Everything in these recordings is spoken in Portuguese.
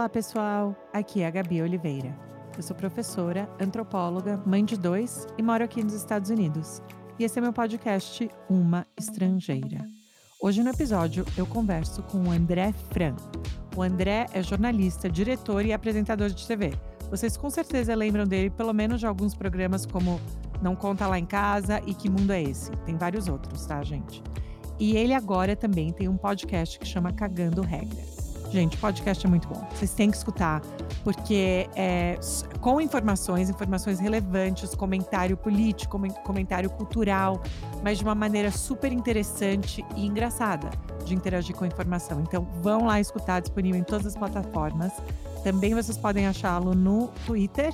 Olá, pessoal. Aqui é a Gabi Oliveira. Eu sou professora, antropóloga, mãe de dois e moro aqui nos Estados Unidos. E esse é meu podcast Uma Estrangeira. Hoje no episódio eu converso com o André Fran. O André é jornalista, diretor e apresentador de TV. Vocês com certeza lembram dele pelo menos de alguns programas como Não Conta Lá em Casa e Que Mundo é Esse? Tem vários outros, tá, gente? E ele agora também tem um podcast que chama Cagando Regra. Gente, podcast é muito bom. Vocês têm que escutar, porque é com informações, informações relevantes, comentário político, comentário cultural, mas de uma maneira super interessante e engraçada de interagir com a informação. Então, vão lá escutar, disponível em todas as plataformas. Também vocês podem achá-lo no Twitter,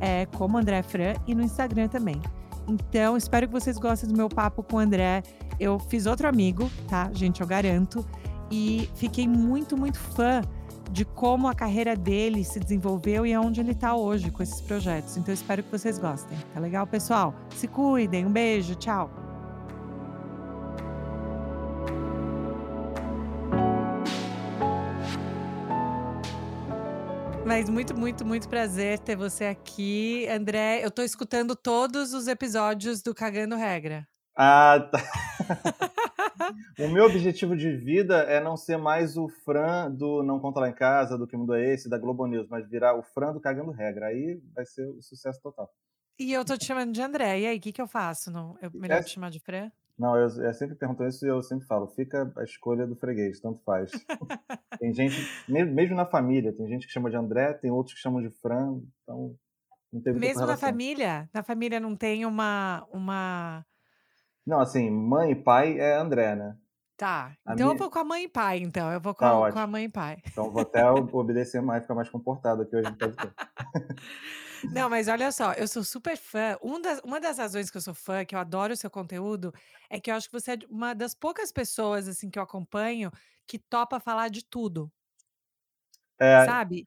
é, como André Fran, e no Instagram também. Então, espero que vocês gostem do meu papo com o André. Eu fiz outro amigo, tá? Gente, eu garanto e fiquei muito, muito fã de como a carreira dele se desenvolveu e aonde ele está hoje com esses projetos. Então, espero que vocês gostem. Tá legal, pessoal? Se cuidem. Um beijo. Tchau. Mas muito, muito, muito prazer ter você aqui, André. Eu estou escutando todos os episódios do Cagando Regra. Ah, tá. o meu objetivo de vida é não ser mais o Fran do Não Conta Lá em Casa, do Que Mundo é Esse, da Globo News, mas virar o Fran do Cagando Regra. Aí vai ser o sucesso total. E eu tô te chamando de André. E aí, o que, que eu faço? Não, eu melhor é... te chamar de Fran? Não, eu, eu sempre pergunto isso e eu sempre falo, fica a escolha do freguês, tanto faz. tem gente, mesmo na família, tem gente que chama de André, tem outros que chamam de Fran, então não tem Mesmo na família? Na família não tem uma, uma não, assim, mãe e pai é André, né? Tá. A então minha... eu vou com a mãe e pai, então. Eu vou com, tá, a, com a mãe e pai. Então vou até obedecer mais, ficar mais comportado aqui hoje. Não, mas olha só, eu sou super fã. Um das, uma das razões que eu sou fã, que eu adoro o seu conteúdo, é que eu acho que você é uma das poucas pessoas assim que eu acompanho que topa falar de tudo. É, sabe?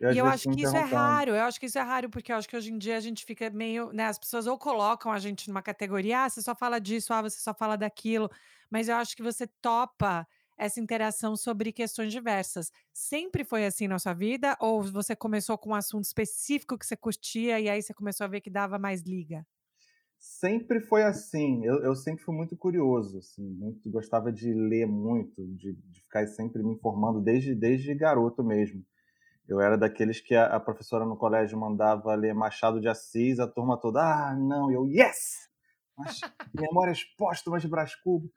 Eu, e eu acho que isso é raro, eu acho que isso é raro, porque eu acho que hoje em dia a gente fica meio, né, as pessoas ou colocam a gente numa categoria, ah, você só fala disso, ah, você só fala daquilo, mas eu acho que você topa essa interação sobre questões diversas. Sempre foi assim na sua vida? Ou você começou com um assunto específico que você curtia e aí você começou a ver que dava mais liga? Sempre foi assim. Eu, eu sempre fui muito curioso, assim, muito, gostava de ler muito, de, de ficar sempre me informando desde, desde garoto mesmo. Eu era daqueles que a, a, professora no colégio mandava ler Machado de Assis, a turma toda, ah, não, eu, yes! Memórias póstumas de Brás Cubas.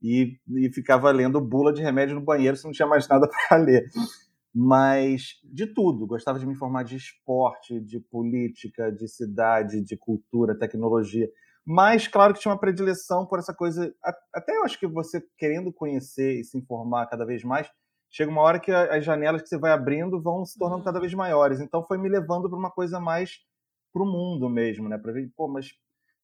E, e ficava lendo bula de remédio no banheiro se não tinha mais nada para ler. Mas de tudo, gostava de me informar de esporte, de política, de cidade, de cultura, tecnologia. Mas, claro que tinha uma predileção por essa coisa. Até eu acho que você querendo conhecer e se informar cada vez mais, chega uma hora que as janelas que você vai abrindo vão se tornando cada uhum. vez maiores. Então foi me levando para uma coisa mais para o mundo mesmo, né? Para ver, pô, mas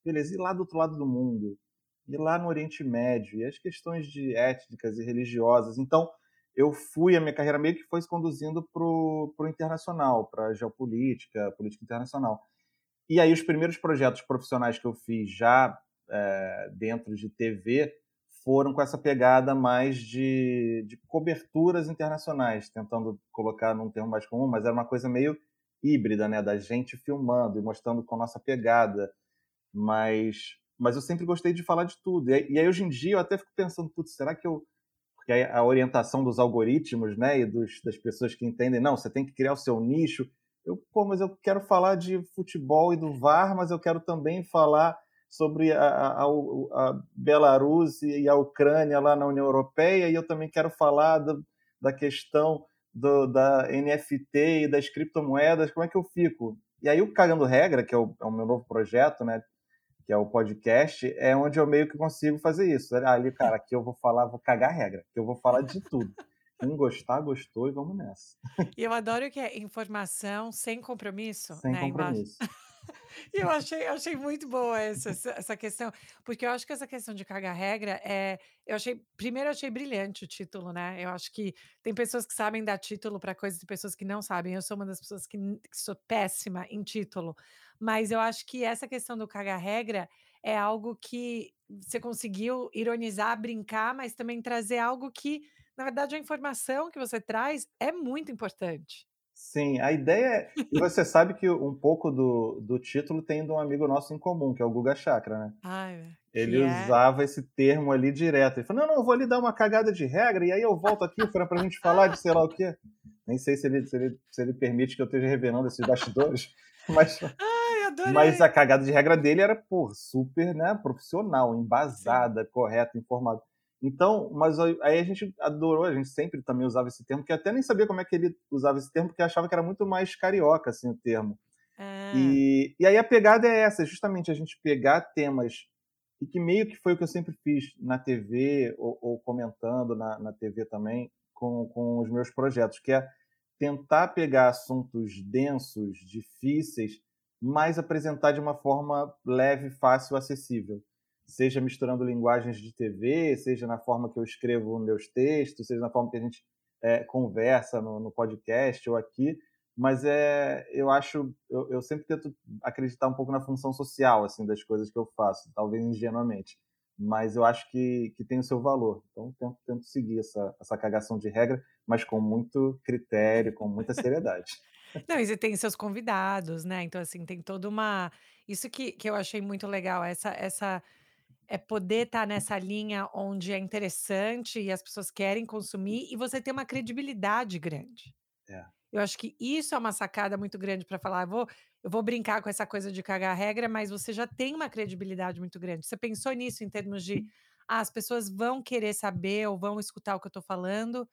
beleza, e lá do outro lado do mundo? E lá no Oriente Médio? E as questões de étnicas e religiosas? Então eu fui, a minha carreira meio que foi se conduzindo para o internacional, para geopolítica, política internacional. E aí os primeiros projetos profissionais que eu fiz já é, dentro de TV foram com essa pegada mais de, de coberturas internacionais, tentando colocar num termo mais comum, mas era uma coisa meio híbrida, né, da gente filmando e mostrando com a nossa pegada, mas mas eu sempre gostei de falar de tudo. E aí, e aí hoje em dia eu até fico pensando, putz, será que eu porque a orientação dos algoritmos, né, e dos, das pessoas que entendem, não, você tem que criar o seu nicho. Eu, pô, mas eu quero falar de futebol e do VAR, mas eu quero também falar sobre a, a, a, Belarus e a Ucrânia lá na União Europeia, e eu também quero falar do, da questão do, da NFT e das criptomoedas, como é que eu fico? E aí o Cagando Regra, que é o, é o meu novo projeto, né, que é o podcast, é onde eu meio que consigo fazer isso. Ali, cara, aqui eu vou falar, vou cagar regra, que eu vou falar de tudo. Quem gostar, gostou e vamos nessa. E eu adoro que é informação sem compromisso. Sem né, compromisso. E eu achei, eu achei muito boa essa, essa questão, porque eu acho que essa questão de cagar regra é. Eu achei. Primeiro, eu achei brilhante o título, né? Eu acho que tem pessoas que sabem dar título para coisas e pessoas que não sabem. Eu sou uma das pessoas que, que sou péssima em título. Mas eu acho que essa questão do cagar regra é algo que você conseguiu ironizar, brincar, mas também trazer algo que, na verdade, a informação que você traz é muito importante. Sim, a ideia é. E você sabe que um pouco do, do título tem de um amigo nosso em comum, que é o Guga Chakra, né? Ai, Ele é? usava esse termo ali direto. Ele falou: não, não, eu vou ali dar uma cagada de regra e aí eu volto aqui para a gente falar de sei lá o quê. Nem sei se ele, se ele, se ele permite que eu esteja revelando esses bastidores, mas. Ai, adorei. Mas a cagada de regra dele era, pô, super né, profissional, embasada, Sim. correta, informada. Então, mas aí a gente adorou, a gente sempre também usava esse termo, que até nem sabia como é que ele usava esse termo, porque achava que era muito mais carioca, assim, o termo. Ah. E, e aí a pegada é essa, justamente a gente pegar temas, e que meio que foi o que eu sempre fiz na TV, ou, ou comentando na, na TV também, com, com os meus projetos, que é tentar pegar assuntos densos, difíceis, mas apresentar de uma forma leve, fácil, acessível seja misturando linguagens de TV, seja na forma que eu escrevo meus textos, seja na forma que a gente é, conversa no, no, podcast ou aqui, mas é, eu acho, eu, eu, sempre tento acreditar um pouco na função social assim das coisas que eu faço, talvez ingenuamente, mas eu acho que, que tem o seu valor, então tento, tento seguir essa, essa cagação de regra, mas com muito critério, com muita seriedade. Não, e você tem seus convidados, né? Então, assim, tem toda uma. Isso que, que eu achei muito legal, essa, essa é poder estar tá nessa linha onde é interessante e as pessoas querem consumir e você tem uma credibilidade grande. É. Eu acho que isso é uma sacada muito grande para falar. Eu vou, eu vou brincar com essa coisa de cagar regra, mas você já tem uma credibilidade muito grande. Você pensou nisso em termos de ah, as pessoas vão querer saber ou vão escutar o que eu estou falando,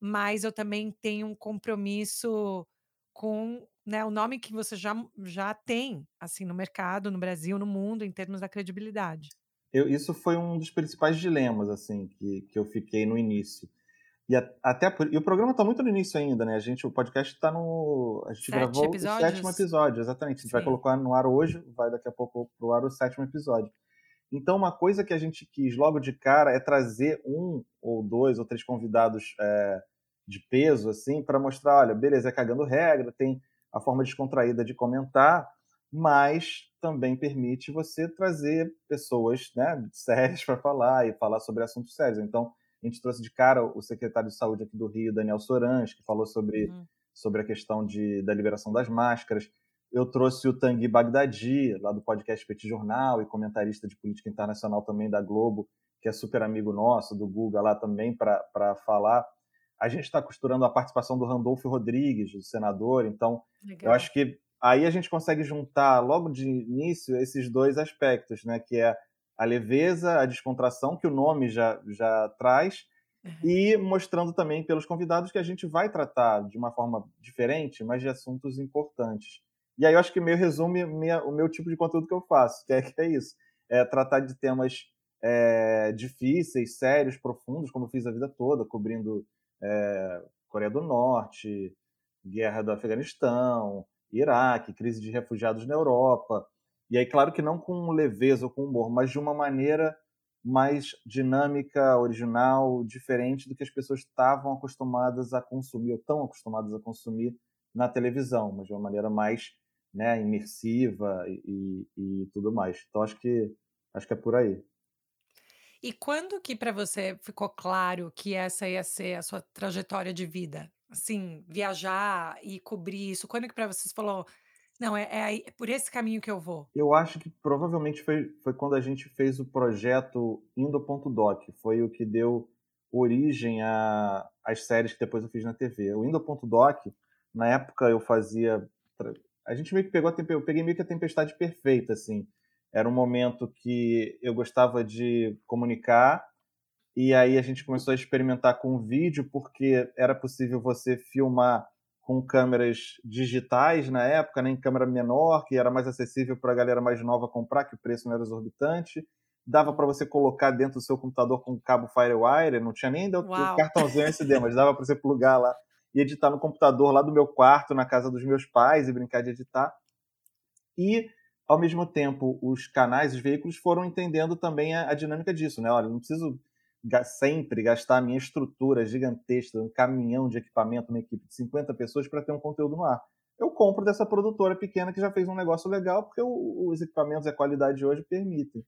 mas eu também tenho um compromisso com né, o nome que você já, já tem assim no mercado, no Brasil, no mundo, em termos da credibilidade eu, isso foi um dos principais dilemas assim que, que eu fiquei no início. E a, até por, e o programa está muito no início ainda, né? A gente, o podcast está no. A gente Sete gravou episódios? o sétimo episódio, exatamente. A gente Sim. vai colocar no ar hoje, vai daqui a pouco pro ar o sétimo episódio. Então, uma coisa que a gente quis logo de cara é trazer um ou dois ou três convidados é, de peso, assim, para mostrar, olha, beleza, é cagando regra, tem a forma descontraída de comentar, mas também permite você trazer pessoas né, sérias para falar e falar sobre assuntos sérios. Então, a gente trouxe de cara o secretário de saúde aqui do Rio, Daniel Sorans, que falou sobre, uhum. sobre a questão de, da liberação das máscaras. Eu trouxe o Tanguy Bagdadi, lá do podcast Petit Jornal, e comentarista de política internacional também da Globo, que é super amigo nosso, do Guga lá também, para falar. A gente está costurando a participação do Randolfo Rodrigues, do senador, então Legal. eu acho que aí a gente consegue juntar logo de início esses dois aspectos, né? Que é a leveza, a descontração, que o nome já, já traz, uhum. e mostrando também pelos convidados que a gente vai tratar de uma forma diferente, mas de assuntos importantes. E aí eu acho que meio resume minha, o meu tipo de conteúdo que eu faço, que é, que é isso. É tratar de temas é, difíceis, sérios, profundos, como eu fiz a vida toda, cobrindo é, Coreia do Norte, guerra do Afeganistão, Iraque, crise de refugiados na Europa. E aí, claro que não com leveza ou com humor, mas de uma maneira mais dinâmica, original, diferente do que as pessoas estavam acostumadas a consumir, ou tão acostumadas a consumir na televisão, mas de uma maneira mais né, imersiva e, e, e tudo mais. Então, acho que, acho que é por aí. E quando que para você ficou claro que essa ia ser a sua trajetória de vida? Assim, viajar e cobrir isso, quando que para vocês falou: "Não, é é é por esse caminho que eu vou"? Eu acho que provavelmente foi foi quando a gente fez o projeto Indo.doc, foi o que deu origem às séries que depois eu fiz na TV. O Indo.doc, na época eu fazia a gente meio que pegou a tempe eu peguei meio que a tempestade perfeita, assim. Era um momento que eu gostava de comunicar e aí a gente começou a experimentar com vídeo, porque era possível você filmar com câmeras digitais na época, nem né, câmera menor, que era mais acessível para a galera mais nova comprar, que o preço não era exorbitante. Dava para você colocar dentro do seu computador com cabo Firewire, não tinha nem o cartãozinho SD, mas dava para você plugar lá e editar no computador lá do meu quarto, na casa dos meus pais, e brincar de editar. E, ao mesmo tempo, os canais, os veículos foram entendendo também a, a dinâmica disso, né? Olha, não preciso sempre gastar a minha estrutura gigantesca, um caminhão de equipamento, uma equipe de 50 pessoas para ter um conteúdo no ar. Eu compro dessa produtora pequena que já fez um negócio legal, porque os equipamentos e a qualidade hoje permitem.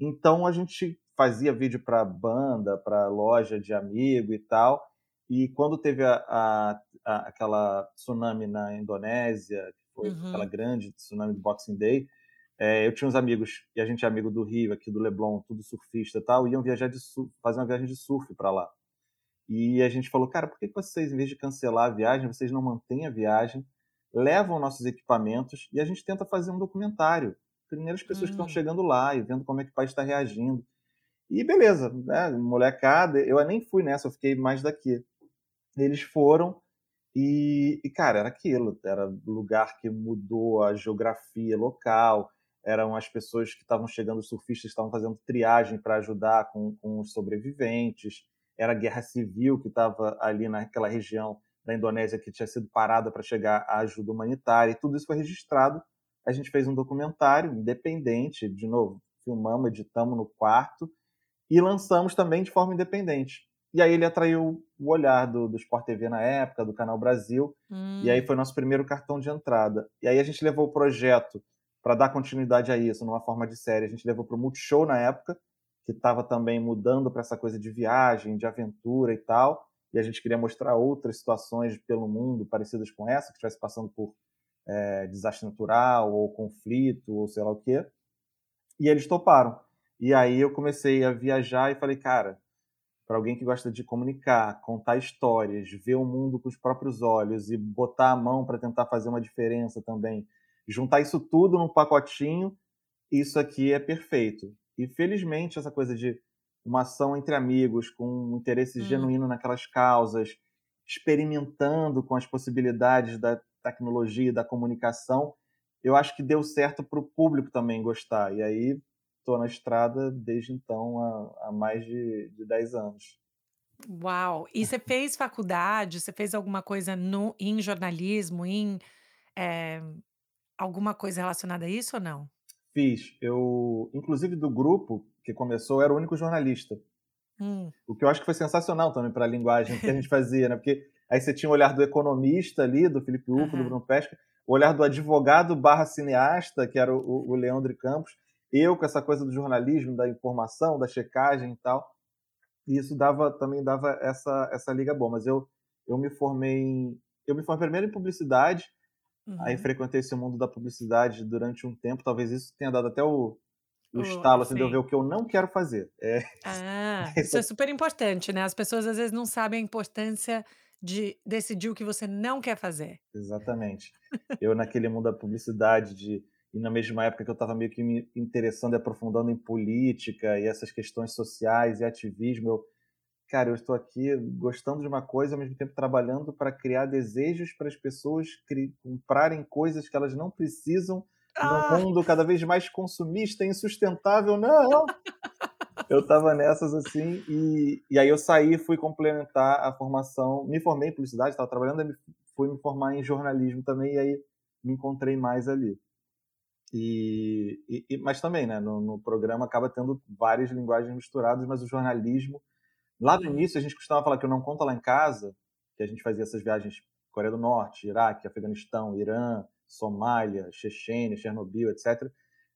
Então a gente fazia vídeo para banda, para loja de amigo e tal. E quando teve a, a, a, aquela tsunami na Indonésia, que foi uhum. aquela grande tsunami do Boxing Day, é, eu tinha uns amigos, e a gente é amigo do Rio, aqui do Leblon, tudo surfista e tal, iam viajar de surf, fazer uma viagem de surf para lá. E a gente falou, cara, por que vocês, em vez de cancelar a viagem, vocês não mantêm a viagem, levam nossos equipamentos e a gente tenta fazer um documentário. Primeiras pessoas hum. que estão chegando lá e vendo como é que o país está reagindo. E beleza, né? molecada, eu nem fui nessa, eu fiquei mais daqui. Eles foram e, e, cara, era aquilo, era lugar que mudou a geografia local, eram as pessoas que estavam chegando, os surfistas estavam fazendo triagem para ajudar com, com os sobreviventes, era a guerra civil que estava ali naquela região da Indonésia que tinha sido parada para chegar a ajuda humanitária, e tudo isso foi registrado. A gente fez um documentário independente, de novo, filmamos, editamos no quarto, e lançamos também de forma independente. E aí ele atraiu o olhar do, do Sport TV na época, do Canal Brasil, hum. e aí foi nosso primeiro cartão de entrada. E aí a gente levou o projeto para dar continuidade a isso, numa forma de série. A gente levou para o Multishow na época, que estava também mudando para essa coisa de viagem, de aventura e tal. E a gente queria mostrar outras situações pelo mundo parecidas com essa, que estivesse passando por é, desastre natural ou conflito ou sei lá o quê. E eles toparam. E aí eu comecei a viajar e falei, cara, para alguém que gosta de comunicar, contar histórias, ver o mundo com os próprios olhos e botar a mão para tentar fazer uma diferença também, juntar isso tudo num pacotinho, isso aqui é perfeito. E felizmente essa coisa de uma ação entre amigos, com um interesse hum. genuíno naquelas causas, experimentando com as possibilidades da tecnologia, da comunicação, eu acho que deu certo para o público também gostar. E aí estou na estrada desde então há, há mais de, de 10 anos. Uau! E você fez faculdade? Você fez alguma coisa no, em jornalismo, em é, alguma coisa relacionada a isso ou não? Fiz. Eu, inclusive do grupo que começou, eu era o único jornalista. Hum. O que eu acho que foi sensacional também para a linguagem que a gente fazia, né? Porque aí você tinha o olhar do economista ali, do Felipe Uco, uhum. do Bruno Pesca, o olhar do advogado barra cineasta, que era o, o Leandro Campos, eu com essa coisa do jornalismo, da informação, da checagem e tal. E isso dava também dava essa essa liga boa, mas eu eu me formei em, eu me formei primeiro em publicidade, uhum. aí frequentei esse mundo da publicidade durante um tempo, talvez isso tenha dado até o o estalo assim, de eu ver o que eu não quero fazer. É... Ah, isso é super importante, né? As pessoas às vezes não sabem a importância de decidir o que você não quer fazer. Exatamente. eu naquele mundo da publicidade de e na mesma época que eu estava meio que me interessando e aprofundando em política e essas questões sociais e ativismo, eu, cara, eu estou aqui gostando de uma coisa, ao mesmo tempo trabalhando para criar desejos para as pessoas comprarem coisas que elas não precisam ah. num mundo cada vez mais consumista e insustentável. Não! eu estava nessas assim, e, e aí eu saí fui complementar a formação, me formei em publicidade, estava trabalhando, fui me formar em jornalismo também, e aí me encontrei mais ali. E, e, mas também, né, no, no, programa acaba tendo várias linguagens misturadas, mas o jornalismo. Lá no início a gente costumava falar que eu não conta lá em casa, que a gente fazia essas viagens Coreia do Norte, Iraque, Afeganistão, Irã, Somália, Chechênia, Chernobyl, etc.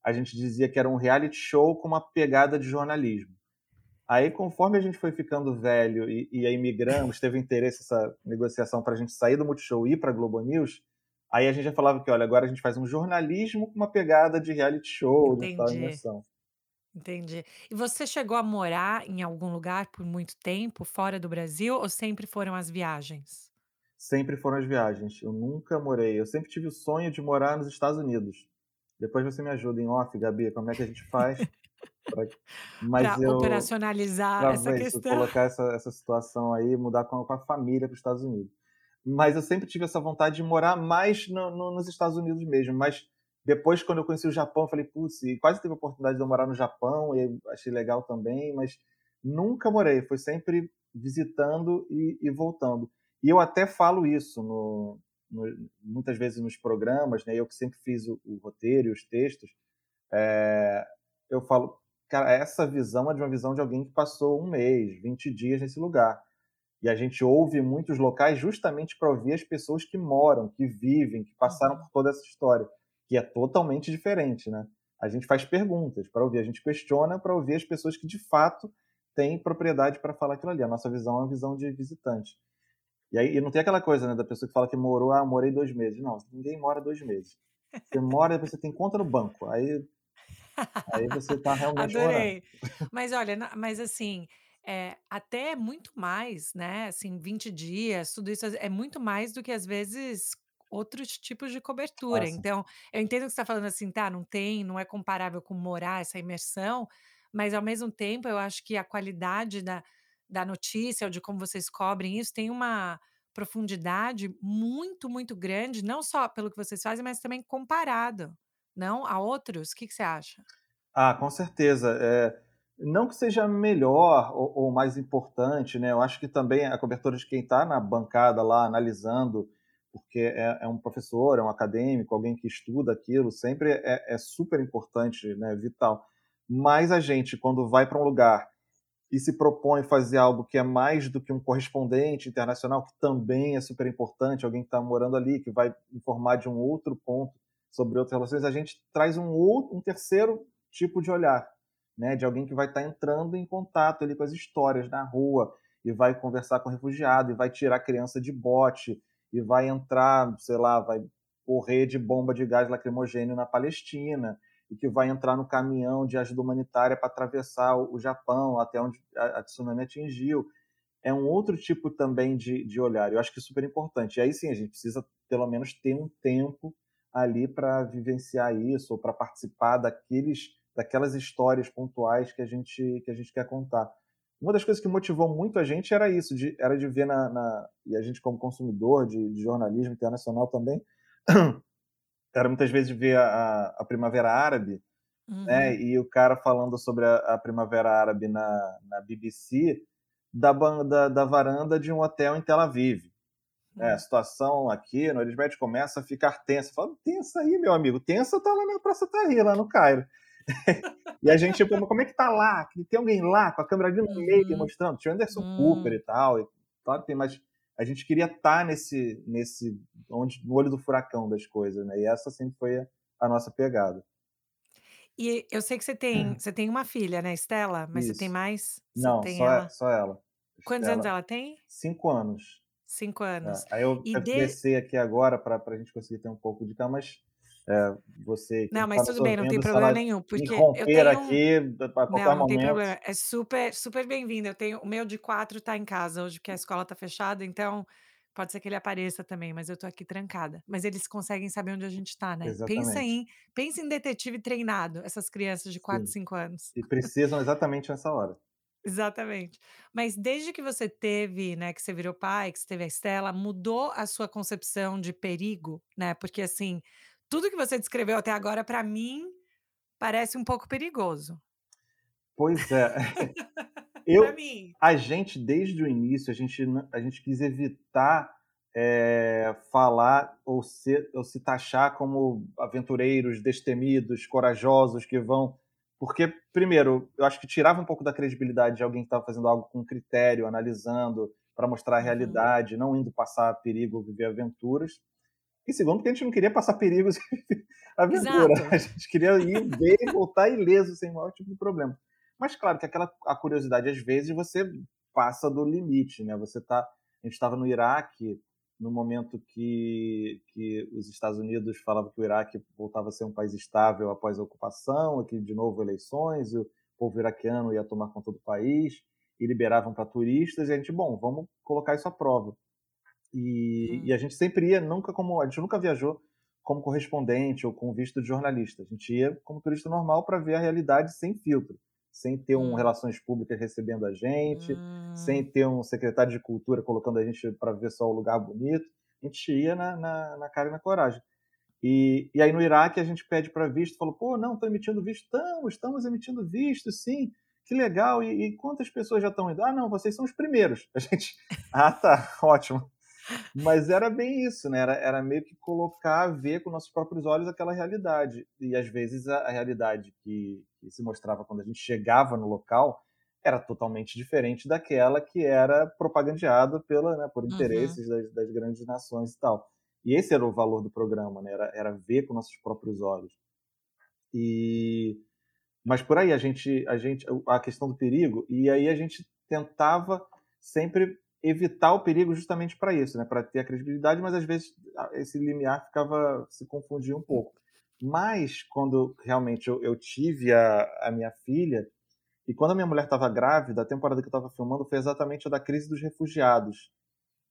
A gente dizia que era um reality show com uma pegada de jornalismo. Aí, conforme a gente foi ficando velho e, e aí migramos, teve interesse essa negociação para a gente sair do Multishow e ir para a Globo News, Aí a gente já falava que, olha, agora a gente faz um jornalismo com uma pegada de reality show, de tal imersão. Entendi. E você chegou a morar em algum lugar por muito tempo, fora do Brasil, ou sempre foram as viagens? Sempre foram as viagens. Eu nunca morei. Eu sempre tive o sonho de morar nos Estados Unidos. Depois você me ajuda em off, Gabi, como é que a gente faz para eu operacionalizar pra essa isso, questão? colocar essa, essa situação aí, mudar com, com a família para os Estados Unidos mas eu sempre tive essa vontade de morar mais no, no, nos Estados Unidos mesmo. Mas depois, quando eu conheci o Japão, eu falei, putz, quase teve a oportunidade de eu morar no Japão, e achei legal também, mas nunca morei, foi sempre visitando e, e voltando. E eu até falo isso no, no, muitas vezes nos programas, né? Eu que sempre fiz o, o roteiro e os textos, é, eu falo, cara, essa visão é de uma visão de alguém que passou um mês, 20 dias nesse lugar. E a gente ouve muitos locais justamente para ouvir as pessoas que moram, que vivem, que passaram por toda essa história, que é totalmente diferente, né? A gente faz perguntas para ouvir, a gente questiona para ouvir as pessoas que de fato têm propriedade para falar aquilo ali. A nossa visão é uma visão de visitante. E aí e não tem aquela coisa, né, da pessoa que fala que morou, ah, morei dois meses. Não, ninguém mora dois meses. Você mora, você tem conta no banco. Aí, aí você está realmente Adorei. Morando. Mas olha, mas assim, é, até muito mais, né? Assim, 20 dias, tudo isso é muito mais do que às vezes outros tipos de cobertura. Nossa. Então, eu entendo que você está falando assim, tá, não tem, não é comparável com morar essa imersão, mas ao mesmo tempo eu acho que a qualidade da, da notícia ou de como vocês cobrem isso tem uma profundidade muito, muito grande, não só pelo que vocês fazem, mas também comparado, não a outros. O que, que você acha? Ah, com certeza. É, não que seja melhor ou, ou, mais importante, né? Eu acho que também a cobertura de quem está na bancada lá analisando, porque é, é, um professor, é um acadêmico, alguém que estuda aquilo, sempre é, é super importante, né? Vital. Mas a gente, quando vai para um lugar e se propõe fazer algo que é mais do que um correspondente internacional, que também é super importante, alguém que está morando ali, que vai informar de um outro ponto sobre outras relações, a gente traz um outro, um terceiro tipo de olhar, né, de alguém que vai estar tá entrando em contato ali com as histórias na rua e vai conversar com refugiado e vai tirar criança de bote e vai entrar, sei lá, vai correr de bomba de gás lacrimogêneo na Palestina e que vai entrar no caminhão de ajuda humanitária para atravessar o Japão até onde a tsunami atingiu. É um outro tipo também de, de olhar. Eu acho que é super importante. E aí sim, a gente precisa pelo menos ter um tempo ali para vivenciar isso ou para participar daqueles, daquelas histórias pontuais que a gente que a gente quer contar. Uma das coisas que motivou muito a gente era isso, de, era de ver na, na e a gente como consumidor de, de jornalismo internacional também era muitas vezes ver a, a Primavera Árabe, né, uhum. né? E o cara falando sobre a, a Primavera Árabe na, na BBC, da, da, da, varanda de um hotel em Tel Aviv. Uhum. É, a situação aqui no Oriente Médio começa a ficar tensa. Fala, tensa aí, meu amigo. Tensa tá lá na Praça Tahrir, lá no Cairo. E a gente, tipo, como é que tá lá? Tem alguém lá com a câmera ali no meio uhum. mostrando? Tinha Anderson uhum. Cooper e tal. E, tem mais a gente queria estar tá nesse, nesse onde, no olho do furacão das coisas, né? E essa sempre foi a, a nossa pegada. E eu sei que você tem, hum. você tem uma filha, né, Estela? Mas Isso. você tem mais? Você Não, tem só, ela? só ela. Quantos Estela, anos ela tem? Cinco anos. Cinco anos. É, aí eu e de... aqui agora para a gente conseguir ter um pouco de calma, mas é, você. Não, mas tudo bem, não tem problema nenhum, porque eu tenho aqui a qualquer não, não tem problema. É super, super bem-vindo. Eu tenho o meu de quatro está em casa hoje, porque a escola está fechada, então pode ser que ele apareça também, mas eu tô aqui trancada. Mas eles conseguem saber onde a gente tá, né? Pensa em, pensa em detetive treinado, essas crianças de 4, 5 anos. E precisam exatamente nessa hora. Exatamente. Mas desde que você teve, né, que você virou pai, que você teve a Estela, mudou a sua concepção de perigo, né? Porque assim, tudo que você descreveu até agora, para mim, parece um pouco perigoso. Pois é. Eu. A gente, desde o início, a gente, a gente quis evitar é, falar ou se, ou se taxar como aventureiros destemidos, corajosos que vão. Porque, primeiro, eu acho que tirava um pouco da credibilidade de alguém que estava fazendo algo com critério, analisando, para mostrar a uhum. realidade, uhum. não indo passar perigo ou viver aventuras. E segundo, porque a gente não queria passar perigos aventura. Exato. A gente queria ir, ver e voltar ileso, sem maior tipo de problema. Mas claro que aquela a curiosidade, às vezes, você passa do limite, né? Você tá. A gente estava no Iraque no momento que, que os Estados Unidos falavam que o Iraque voltava a ser um país estável após a ocupação, que de novo eleições, e o povo iraquiano ia tomar conta do país, e liberavam para turistas, e a gente, bom, vamos colocar isso à prova. E, hum. e, a gente sempre ia, nunca como. A gente nunca viajou como correspondente ou com visto de jornalista. A gente ia como turista normal para ver a realidade sem filtro sem ter um hum. relações públicas recebendo a gente, hum. sem ter um secretário de cultura colocando a gente para ver só o lugar bonito. A gente ia na, na, na cara e na coragem. E, e aí no Iraque a gente pede para visto, falou, pô, não, estão emitindo visto? Estamos, estamos emitindo visto, sim. Que legal. E, e quantas pessoas já estão indo? Ah, não, vocês são os primeiros. A gente, ah, tá, ótimo. Mas era bem isso, né? Era, era meio que colocar, ver com nossos próprios olhos aquela realidade. E às vezes a, a realidade que, que, se mostrava quando a gente chegava no local era totalmente diferente daquela que era propagandeada pela, né, por uhum. interesses uhum. das, das, grandes nações e tal. E esse era o valor do programa, né? Era, era ver com nossos próprios olhos. E mas por aí a gente a gente a questão do perigo e aí a gente tentava sempre evitar o perigo justamente para isso, né? Para ter a credibilidade, mas às vezes esse limiar ficava se confundia um pouco. Mas quando realmente eu, eu tive a, a minha filha, e quando a minha mulher estava grávida, a temporada que eu estava filmando foi exatamente a da crise dos refugiados.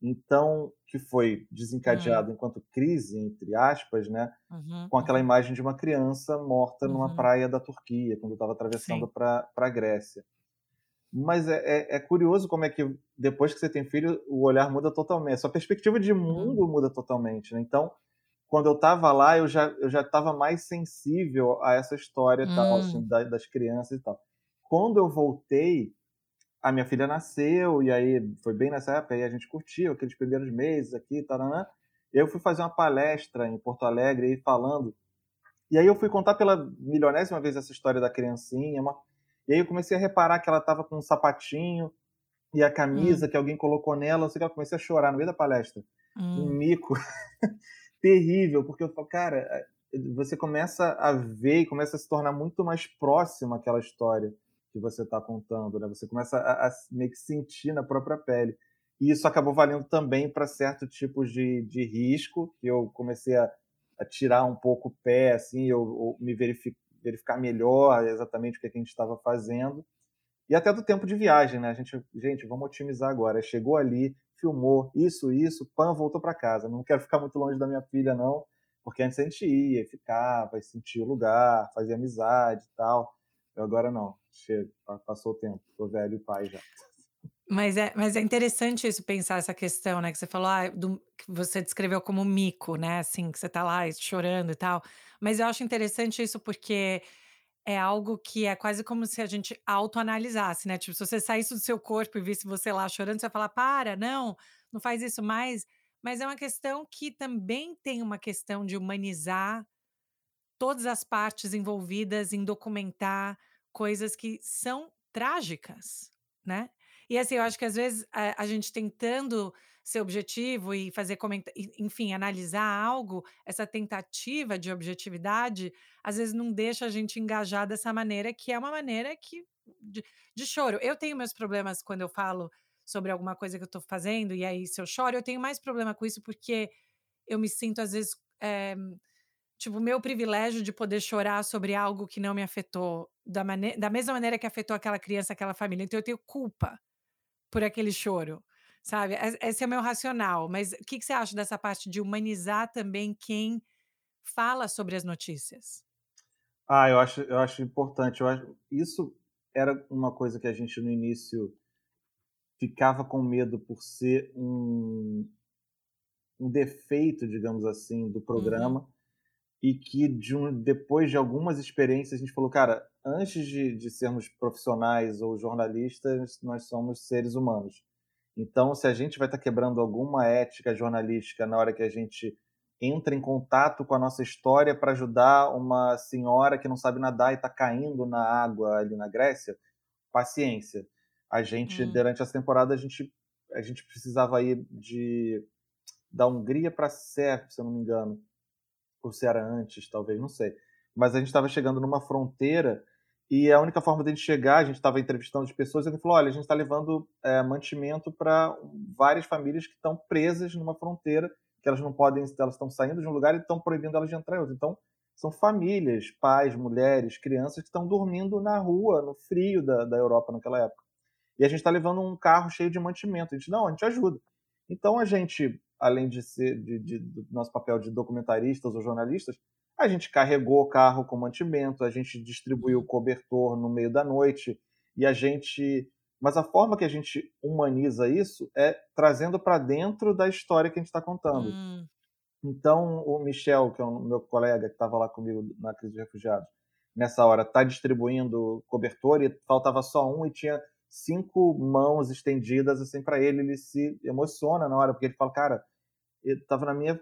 Então, que foi desencadeado uhum. enquanto crise, entre aspas, né? Uhum, com aquela uhum. imagem de uma criança morta numa uhum. praia da Turquia, quando eu estava atravessando para a Grécia. Mas é, é, é, curioso como é que depois que você tem filho, o olhar muda totalmente. A sua perspectiva de uhum. mundo muda totalmente, né? Então, quando eu estava lá, eu já eu já estava mais sensível a essa história tal, assim, hum. das, das crianças e tal. Quando eu voltei, a minha filha nasceu, e aí foi bem nessa época, aí a gente curtiu aqueles primeiros meses aqui, taranã. Eu fui fazer uma palestra em Porto Alegre aí falando. E aí eu fui contar pela milionésima vez essa história da criancinha. Uma... E aí eu comecei a reparar que ela estava com um sapatinho e a camisa hum. que alguém colocou nela. Eu sei que eu comecei a chorar no meio da palestra. Hum. Um mico terrível, porque eu falo, cara, é, você começa a ver e começa a se tornar muito mais próximo aquela história que você está contando, né? Você começa a, a, meio que sentir na própria pele. E isso acabou valendo também para certos tipos de, de risco, que eu comecei a, a tirar um pouco o pé, assim, eu, eu me verific, verificar melhor exatamente o que, a gente estava fazendo. E até do tempo de viagem, né? A gente, gente, vamos otimizar agora. Chegou ali, filmou isso, isso, pan, voltou para casa. Não quero ficar muito longe da minha filha, não, porque antes a gente ia, ficava, sentia o lugar, fazia amizade e tal. Eu agora não. Chega, passou o tempo. Tô velho e pai já. Mas é, mas é interessante isso, pensar essa questão, né? Que você falou, ah, do, que você descreveu como mico, né? Assim, que você tá lá chorando e tal. Mas eu acho interessante isso porque é algo que é quase como se a gente autoanalisasse, né? Tipo, se você saísse do seu corpo e visse você lá chorando, você vai falar, para, não, não faz isso mais. Mas é uma questão que também tem uma questão de humanizar todas as partes envolvidas em documentar coisas que são trágicas, né? E assim, eu acho que às vezes a, a gente tentando ser objetivo e fazer comentar, enfim, analisar algo, essa tentativa de objetividade, às vezes não deixa a gente engajar dessa maneira, que é uma maneira que de, de choro. Eu tenho meus problemas quando eu falo sobre alguma coisa que eu estou fazendo, e aí se eu choro, eu tenho mais problema com isso porque eu me sinto às vezes é, tipo, o meu privilégio de poder chorar sobre algo que não me afetou da, da mesma maneira que afetou aquela criança, aquela família. Então eu tenho culpa por aquele choro, sabe? Esse é o meu racional. Mas o que, que você acha dessa parte de humanizar também quem fala sobre as notícias? Ah, eu acho, eu acho importante. Eu acho, isso era uma coisa que a gente no início ficava com medo por ser um, um defeito, digamos assim, do uhum. programa. Uhum e que de um, depois de algumas experiências a gente falou, cara, antes de, de sermos profissionais ou jornalistas, nós somos seres humanos. Então, se a gente vai estar tá quebrando alguma ética jornalística na hora que a gente entra em contato com a nossa história para ajudar uma senhora que não sabe nadar e está caindo na água ali na Grécia, paciência. A gente, hum. durante essa temporada, a gente, a gente precisava ir de da Hungria para Sérvia, se eu não me engano ou se era antes, talvez, não sei. Mas a gente estava chegando numa fronteira e a única forma de a gente chegar, a gente estava entrevistando as pessoas, e ele falou: olha, a gente está levando é, mantimento para várias famílias que estão presas numa fronteira, que elas não podem, elas estão saindo de um lugar e estão proibindo elas de entrar em outro. Então, são famílias, pais, mulheres, crianças que estão dormindo na rua, no frio da, da Europa naquela época. E a gente está levando um carro cheio de mantimento. A gente, não, a gente ajuda. Então a gente além de ser de, de, do nosso papel de documentaristas ou jornalistas, a gente carregou o carro com mantimento, a gente distribuiu o cobertor no meio da noite e a gente. Mas a forma que a gente humaniza isso é trazendo para dentro da história que a gente está contando. Hum. Então, o Michel, que é o meu colega que estava lá comigo na crise de refugiados, nessa hora está distribuindo cobertor e faltava só um e tinha cinco mãos estendidas assim para ele, ele se emociona na hora porque ele fala, cara, estava na minha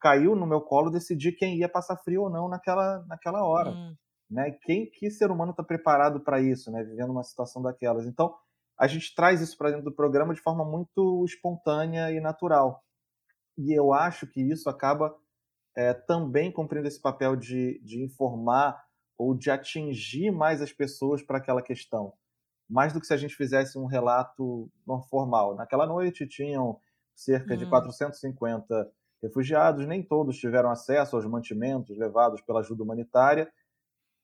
caiu no meu colo decidir quem ia passar frio ou não naquela naquela hora, hum. né? Quem que ser humano está preparado para isso, né? Vivendo uma situação daquelas. Então a gente traz isso para dentro do programa de forma muito espontânea e natural. E eu acho que isso acaba é, também cumprindo esse papel de, de informar ou de atingir mais as pessoas para aquela questão. mais do que se a gente fizesse um relato formal. Naquela noite tinham cerca de 450 hum. refugiados, nem todos tiveram acesso aos mantimentos levados pela ajuda humanitária.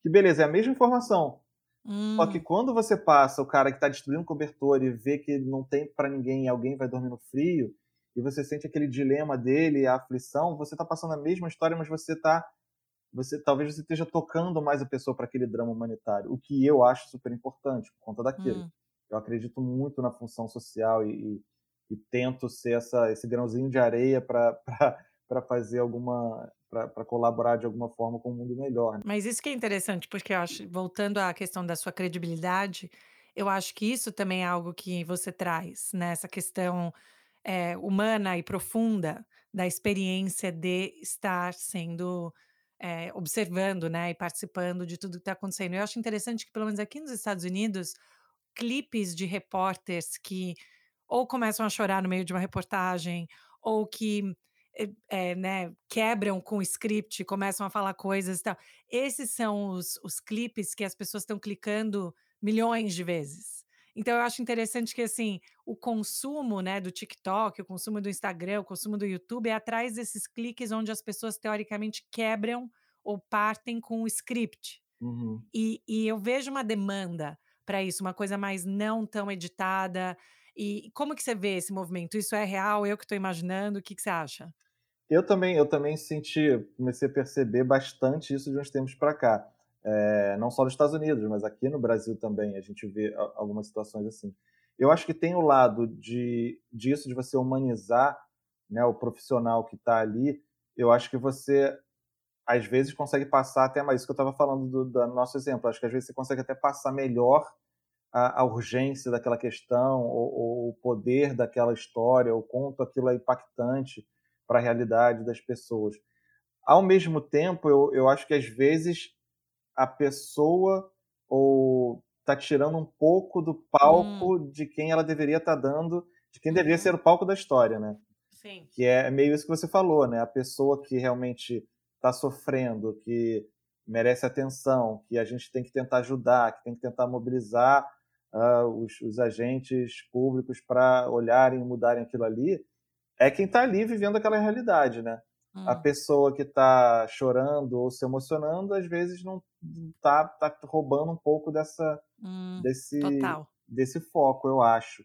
Que beleza, é a mesma informação. Só que hum. quando você passa o cara que está destruindo cobertor e vê que não tem para ninguém e alguém vai dormir no frio, e você sente aquele dilema dele, a aflição, você está passando a mesma história, mas você está você talvez você esteja tocando mais a pessoa para aquele drama humanitário, o que eu acho super importante por conta daquilo. Hum. Eu acredito muito na função social e, e, tento ser essa, esse grãozinho de areia para fazer alguma para colaborar de alguma forma com um mundo melhor. Né? Mas isso que é interessante, porque eu acho, voltando à questão da sua credibilidade, eu acho que isso também é algo que você traz, né? Essa questão é, humana e profunda da experiência de estar sendo é, observando, né, e participando de tudo que está acontecendo. Eu acho interessante que, pelo menos aqui nos Estados Unidos, clipes de repórteres que ou começam a chorar no meio de uma reportagem, ou que é, né, quebram com o script, começam a falar coisas e tal. Esses são os, os clipes que as pessoas estão clicando milhões de vezes. Então eu acho interessante que assim, o consumo, né, do TikTok, o consumo do Instagram, o consumo do YouTube é atrás desses cliques onde as pessoas teoricamente quebram ou partem com o script. Uhum. E, e eu vejo uma demanda para isso, uma coisa mais não tão editada. E como que você vê esse movimento? Isso é real? Eu que estou imaginando? O que, que você acha? Eu também, eu também senti, comecei a perceber bastante isso de uns tempos para cá é, não só nos Estados Unidos, mas aqui no Brasil também a gente vê algumas situações assim. Eu acho que tem o lado de disso de você humanizar né, o profissional que está ali. Eu acho que você às vezes consegue passar até mais isso que eu estava falando do, do, nosso exemplo. Acho que às vezes você consegue até passar melhor a, a urgência daquela questão, ou, ou, o poder daquela história, o quanto aquilo é impactante para a realidade das pessoas. Ao mesmo tempo, eu, eu acho que às vezes a pessoa ou tá tirando um pouco do palco hum. de quem ela deveria estar tá dando, de quem deveria uhum. ser o palco da história, né? Sim. Que é meio isso que você falou, né? A pessoa que realmente está sofrendo, que merece atenção, que a gente tem que tentar ajudar, que tem que tentar mobilizar uh, os, os, agentes públicos para olharem e mudarem aquilo ali, é quem está ali vivendo aquela realidade, né? Hum. A pessoa que está chorando ou se emocionando, às vezes não está tá roubando um pouco dessa, hum, desse, desse foco, eu acho.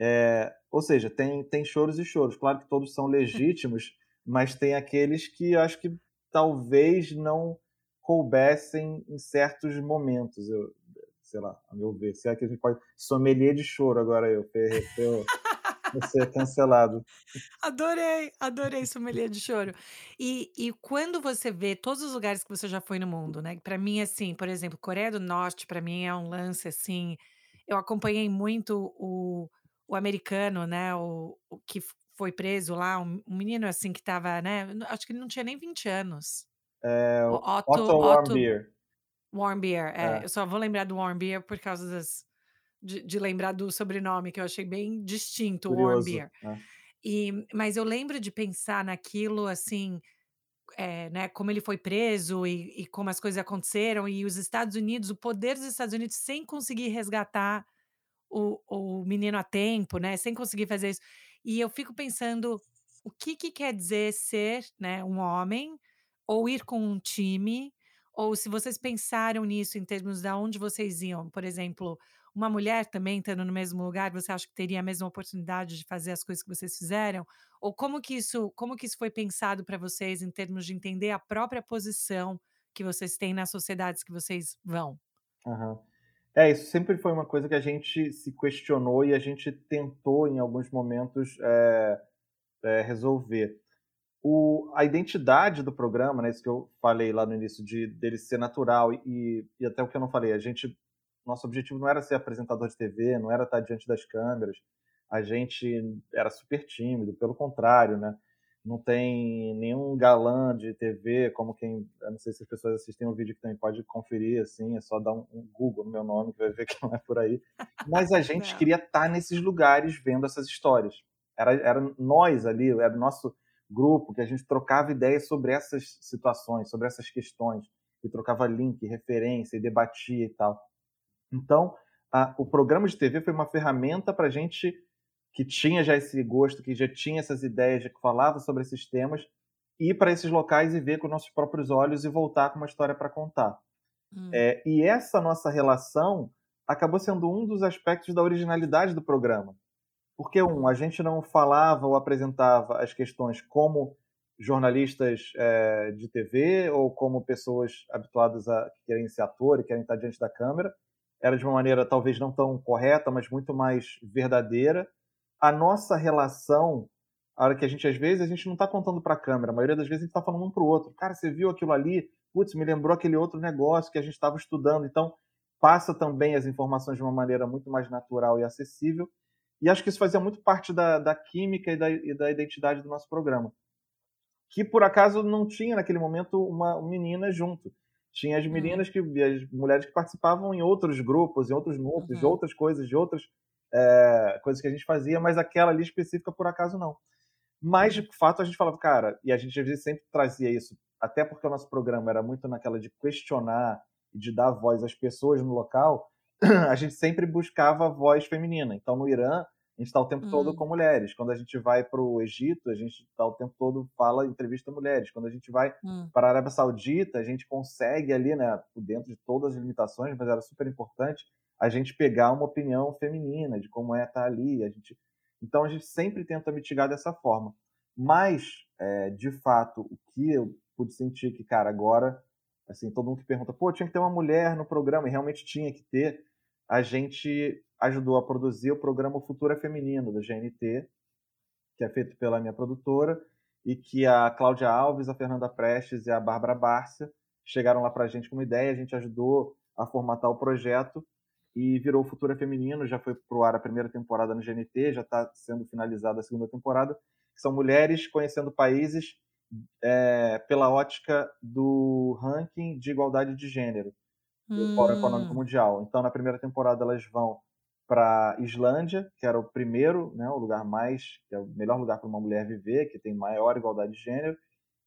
É, ou seja, tem, tem choros e choros. Claro que todos são legítimos, mas tem aqueles que acho que talvez não coubessem em certos momentos. Eu, sei lá, a meu ver. Se é que a gente pode. Sommelier de choro agora eu. eu você é cancelado. Adorei, adorei sommelier de choro. E, e quando você vê todos os lugares que você já foi no mundo, né? Para mim, assim, por exemplo, Coreia do Norte, para mim é um lance assim. Eu acompanhei muito o, o americano, né? O, o que foi preso lá, um, um menino assim que estava, né? Acho que ele não tinha nem 20 anos. É, o Otto, Otto Warmbier. Warmbier, é, é. Eu só vou lembrar do Warmbier por causa das de, de, lembrar do sobrenome, que eu achei bem distinto, Curioso, Warm Beer. É. E, mas eu lembro de pensar naquilo assim, é, né, como ele foi preso e, e, como as coisas aconteceram, e os Estados Unidos, o poder dos Estados Unidos sem conseguir resgatar o, o menino a tempo, né, sem conseguir fazer isso. E eu fico pensando o que, que quer dizer ser né, um homem ou ir com um time, ou se vocês pensaram nisso em termos de onde vocês iam, por exemplo, uma mulher também estando no mesmo lugar, você acha que teria a mesma oportunidade de fazer as coisas que vocês fizeram? Ou como que isso, como que isso foi pensado para vocês em termos de entender a própria posição que vocês têm nas sociedades que vocês vão? Uhum. É, isso sempre foi uma coisa que a gente se questionou e a gente tentou, em alguns momentos, é, é, resolver. O, a identidade do programa, né, isso que eu falei lá no início, de dele ser natural e, e até o que eu não falei, a gente nosso objetivo não era ser apresentador de TV, não era estar diante das câmeras. A gente era super tímido, pelo contrário, né? Não tem nenhum galã de TV, como quem. Eu não sei se as pessoas assistem um vídeo que também pode conferir, assim, é só dar um, um Google no meu nome que vai ver que não é por aí. Mas a gente queria estar nesses lugares vendo essas histórias. Era, era nós ali, era o nosso grupo que a gente trocava ideias sobre essas situações, sobre essas questões, e trocava link, referência, e debatia e tal. Então, a, o programa de TV foi uma ferramenta para gente que tinha já esse gosto, que já tinha essas ideias, que falava sobre esses temas, ir para esses locais e ver com nossos próprios olhos e voltar com uma história para contar. Hum. É, e essa nossa relação acabou sendo um dos aspectos da originalidade do programa. Porque, um, a gente não falava ou apresentava as questões como jornalistas é, de TV ou como pessoas habituadas a que querem ser ator e querem estar diante da câmera. Era de uma maneira talvez não tão correta, mas muito mais verdadeira. A nossa relação a hora que a gente, às vezes, a gente não está contando para a câmera, a maioria das vezes a gente está falando um para o outro. Cara, você viu aquilo ali? Putz, me lembrou aquele outro negócio que a gente estava estudando. Então, passa também as informações de uma maneira muito mais natural e acessível. E acho que isso fazia muito parte da, da química e da, e da identidade do nosso programa. Que, por acaso, não tinha naquele momento uma, uma menina junto. Tinha as uhum. meninas que as mulheres que participavam em outros grupos, em outros núcleos, uhum. de outras coisas, de outras é, coisas que a gente fazia, mas aquela ali específica, por acaso, não. Mas, de fato, a gente falava, cara, e a gente às vezes sempre trazia isso, até porque o nosso programa era muito naquela de questionar e de dar voz às pessoas no local, a gente sempre buscava voz feminina. Então, no Irã, a gente está o tempo hum. todo com mulheres. Quando a gente vai para o Egito, a gente está o tempo todo fala entrevista mulheres. Quando a gente vai hum. para a Arábia Saudita, a gente consegue ali, né, dentro de todas as limitações, mas era super importante a gente pegar uma opinião feminina de como é estar ali. A gente então a gente sempre tenta mitigar dessa forma. Mas, é, de fato, o que eu pude sentir que, cara, agora, assim, todo mundo que pergunta, pô, tinha que ter uma mulher no programa, e realmente tinha que ter, a gente ajudou a produzir o programa Futura Feminino, do GNT, que é feito pela minha produtora, e que a Cláudia Alves, a Fernanda Prestes e a Bárbara Bárcia chegaram lá para a gente com uma ideia, a gente ajudou a formatar o projeto, e virou Futura Feminino, já foi pro ar a primeira temporada no GNT, já está sendo finalizada a segunda temporada, que são mulheres conhecendo países é, pela ótica do ranking de igualdade de gênero do Fórum Econômico hum. Mundial. Então, na primeira temporada, elas vão para Islândia, que era o primeiro, né, o lugar mais, que é o melhor lugar para uma mulher viver, que tem maior igualdade de gênero,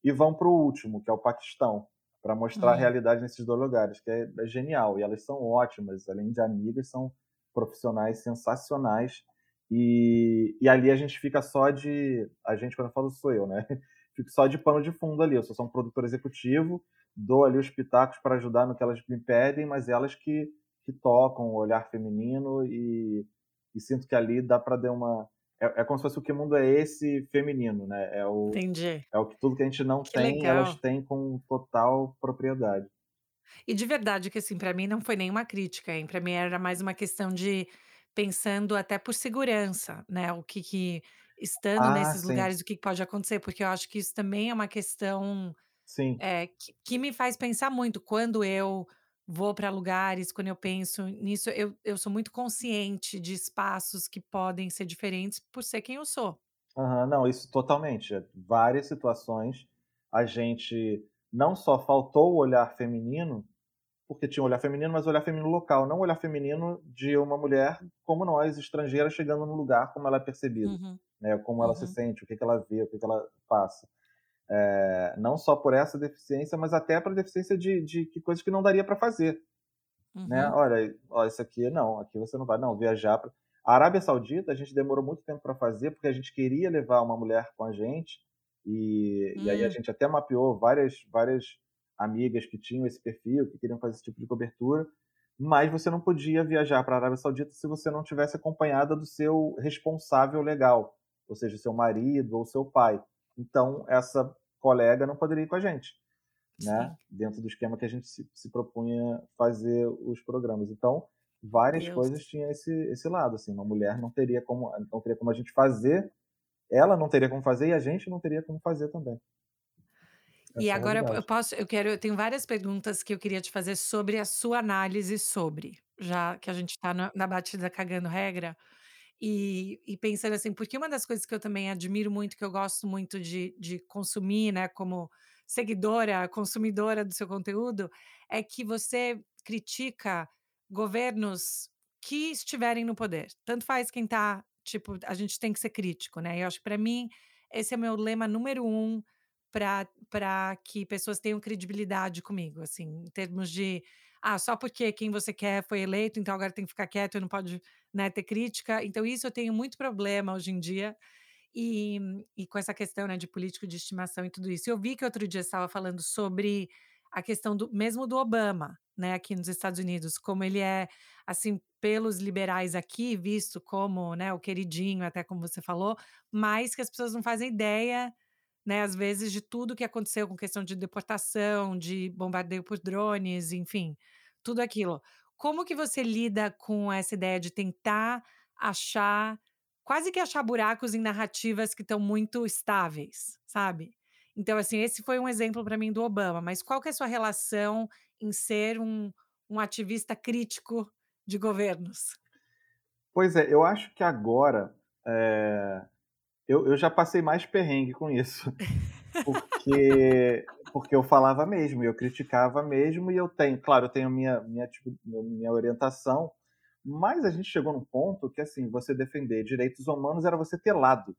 e vão para o último, que é o Paquistão, para mostrar a uhum. realidade nesses dois lugares, que é, é, genial. E elas são ótimas, além de amigas, são profissionais sensacionais. E, e ali a gente fica só de. A gente, quando eu falo, sou eu, né? Fico só de pano de fundo ali. Eu sou só um produtor executivo, dou ali os pitacos para ajudar no que elas me pedem, mas elas que, que tocam o olhar feminino e, e sinto que ali dá para dar uma é, é, como se fosse o que mundo é esse feminino, né? É o, Entendi. É o que tudo que a gente não que tem, legal. elas têm com total propriedade. E de verdade que assim, para mim não foi nenhuma crítica, hein? Para mim era mais uma questão de pensando até por segurança, né? O que que estando ah, nesses sim. lugares, o que pode acontecer, porque eu acho que isso também é uma questão é, que, que me faz pensar muito quando eu vou para lugares, quando eu penso nisso, eu, eu sou muito consciente de espaços que podem ser diferentes por ser quem eu sou. Uhum, não, isso totalmente. Várias situações a gente não só faltou o olhar feminino, porque tinha um olhar feminino, mas o olhar feminino local, não o olhar feminino de uma mulher como nós, estrangeira, chegando no lugar, como ela é percebida, uhum. né? como ela uhum. se sente, o que, que ela vê, o que, que ela passa. É, não só por essa deficiência, mas até para deficiência de, de, de, coisas que não daria para fazer. Né? Uhum. Né? Olha, ó, isso aqui não, aqui você não vai não viajar. Pra... A Arábia Saudita a gente demorou muito tempo para fazer porque a gente queria levar uma mulher com a gente e, uhum. e aí a hum. gente até mapeou várias várias amigas que tinham esse perfil, que queriam fazer esse tipo de cobertura, mas você não podia viajar para a Arábia Saudita se você não tivesse acompanhada do seu responsável legal, ou seja, seu marido ou seu pai. Então, essa colega não poderia ir com a gente, né? Dentro do esquema que a gente se, se propunha fazer os programas. Então, várias Deus. coisas tinham esse, esse lado, assim, uma mulher não teria como, não teria como a gente fazer, ela não teria como fazer e a gente não teria como fazer também. e agora eu posso, eu quero, eu tenho várias perguntas que eu queria te fazer sobre a sua análise sobre, já que a gente está na batida cagando regra. E, e, pensando assim, porque uma das coisas que eu também admiro muito, que eu gosto muito de, de consumir, né, como seguidora, consumidora do seu conteúdo, é que você critica governos que estiverem no poder. Tanto faz quem tá, tipo, a gente tem que ser crítico, né? Eu acho que para mim esse é meu lema número um para que pessoas tenham credibilidade comigo, assim, em termos de ah, só porque quem você quer foi eleito, então agora tem que ficar quieto e não pode né, ter crítica. Então, isso eu tenho muito problema hoje em dia. E, e com essa questão né, de político de estimação e tudo isso. Eu vi que outro dia estava falando sobre a questão do mesmo do Obama, né, aqui nos Estados Unidos, como ele é, assim, pelos liberais aqui, visto como né, o queridinho, até como você falou, mas que as pessoas não fazem ideia né, às vezes, de tudo que aconteceu com questão de deportação, de bombardeio por drones, enfim, tudo aquilo. Como que você lida com essa ideia de tentar achar, quase que achar buracos em narrativas que estão muito estáveis, sabe? Então, assim, esse foi um exemplo para mim do Obama, mas qual que é a sua relação em ser um, um ativista crítico de governos? Pois é, eu acho que agora é, eu, eu já passei mais perrengue com isso. Porque, porque eu falava mesmo, eu criticava mesmo, e eu tenho, claro, eu tenho minha, minha, tipo, minha orientação, mas a gente chegou num ponto que, assim, você defender direitos humanos era você ter lado.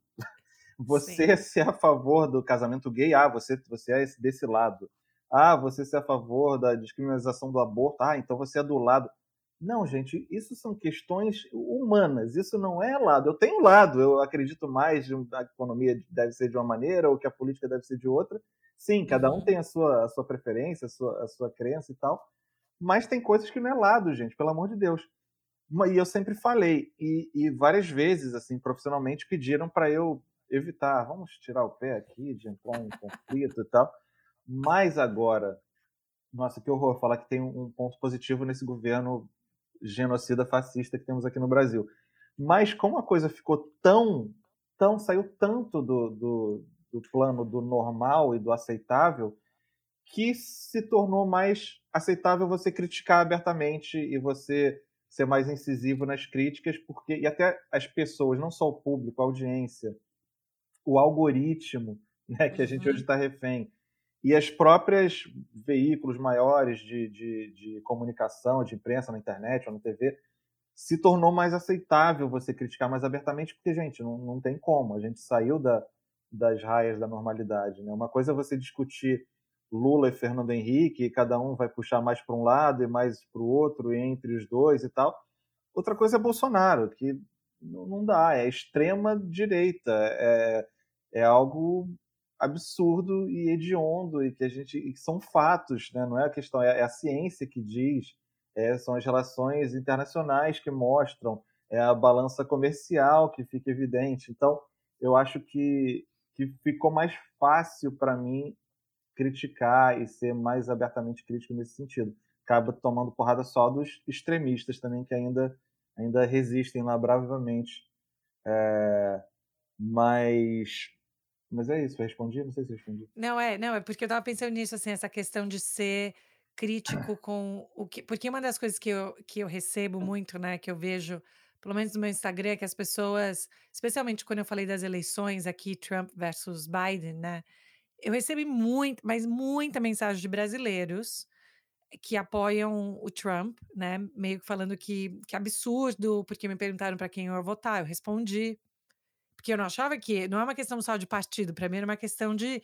Você Sim. ser a favor do casamento gay, ah, você, você é desse lado. Ah, você ser a favor da descriminalização do aborto, ah, então você é do lado. Não, gente, isso são questões humanas, isso não é lado. Eu tenho lado, eu acredito mais que a economia deve ser de uma maneira ou que a política deve ser de outra. Sim, cada um uhum. tem a sua, a sua preferência, a sua, a sua crença e tal, mas tem coisas que não é lado, gente, pelo amor de Deus. E eu sempre falei, e, e várias vezes, assim, profissionalmente, pediram para eu evitar, vamos tirar o pé aqui de entrar em conflito e tal. Mas agora, nossa, que horror falar que tem um ponto positivo nesse governo genocida fascista que temos aqui no Brasil. Mas como a coisa ficou tão, tão saiu tanto do, do, do plano do normal e do aceitável, que se tornou mais aceitável você criticar abertamente e você ser mais incisivo nas críticas, porque e até as pessoas, não só o público, a audiência, o algoritmo, né, que a gente uhum. hoje está refém, e as próprias veículos maiores de, de, de, comunicação, de imprensa na internet ou na TV, se tornou mais aceitável você criticar mais abertamente, porque, gente, não, não tem como. A gente saiu da, das raias da normalidade. Né? Uma coisa é você discutir Lula e Fernando Henrique, e cada um vai puxar mais para um lado e mais para o outro, e entre os dois e tal. Outra coisa é Bolsonaro, que não dá, é extrema direita, é, é algo absurdo e hediondo e que a gente e que são fatos, né? Não é a questão, é, é a ciência que diz, é, são as relações internacionais que mostram, é a balança comercial que fica evidente. Então, eu acho que que ficou mais fácil para mim criticar e ser mais abertamente crítico nesse sentido. Acaba tomando porrada só dos extremistas também que ainda ainda resistem lá bravamente. É, mas mas é isso, eu respondi? Não sei se respondi. Não, é, não, é porque eu tava pensando nisso, assim, essa questão de ser crítico com o que. Porque uma das coisas que eu, que eu recebo muito, né, que eu vejo, pelo menos no meu Instagram, é que as pessoas, especialmente quando eu falei das eleições aqui, Trump versus Biden, né, eu recebi muito, mas muita mensagem de brasileiros que apoiam o Trump, né, meio que falando que, que absurdo, porque me perguntaram para quem eu ia votar, eu respondi porque eu não achava que não é uma questão só de partido, para mim era uma questão de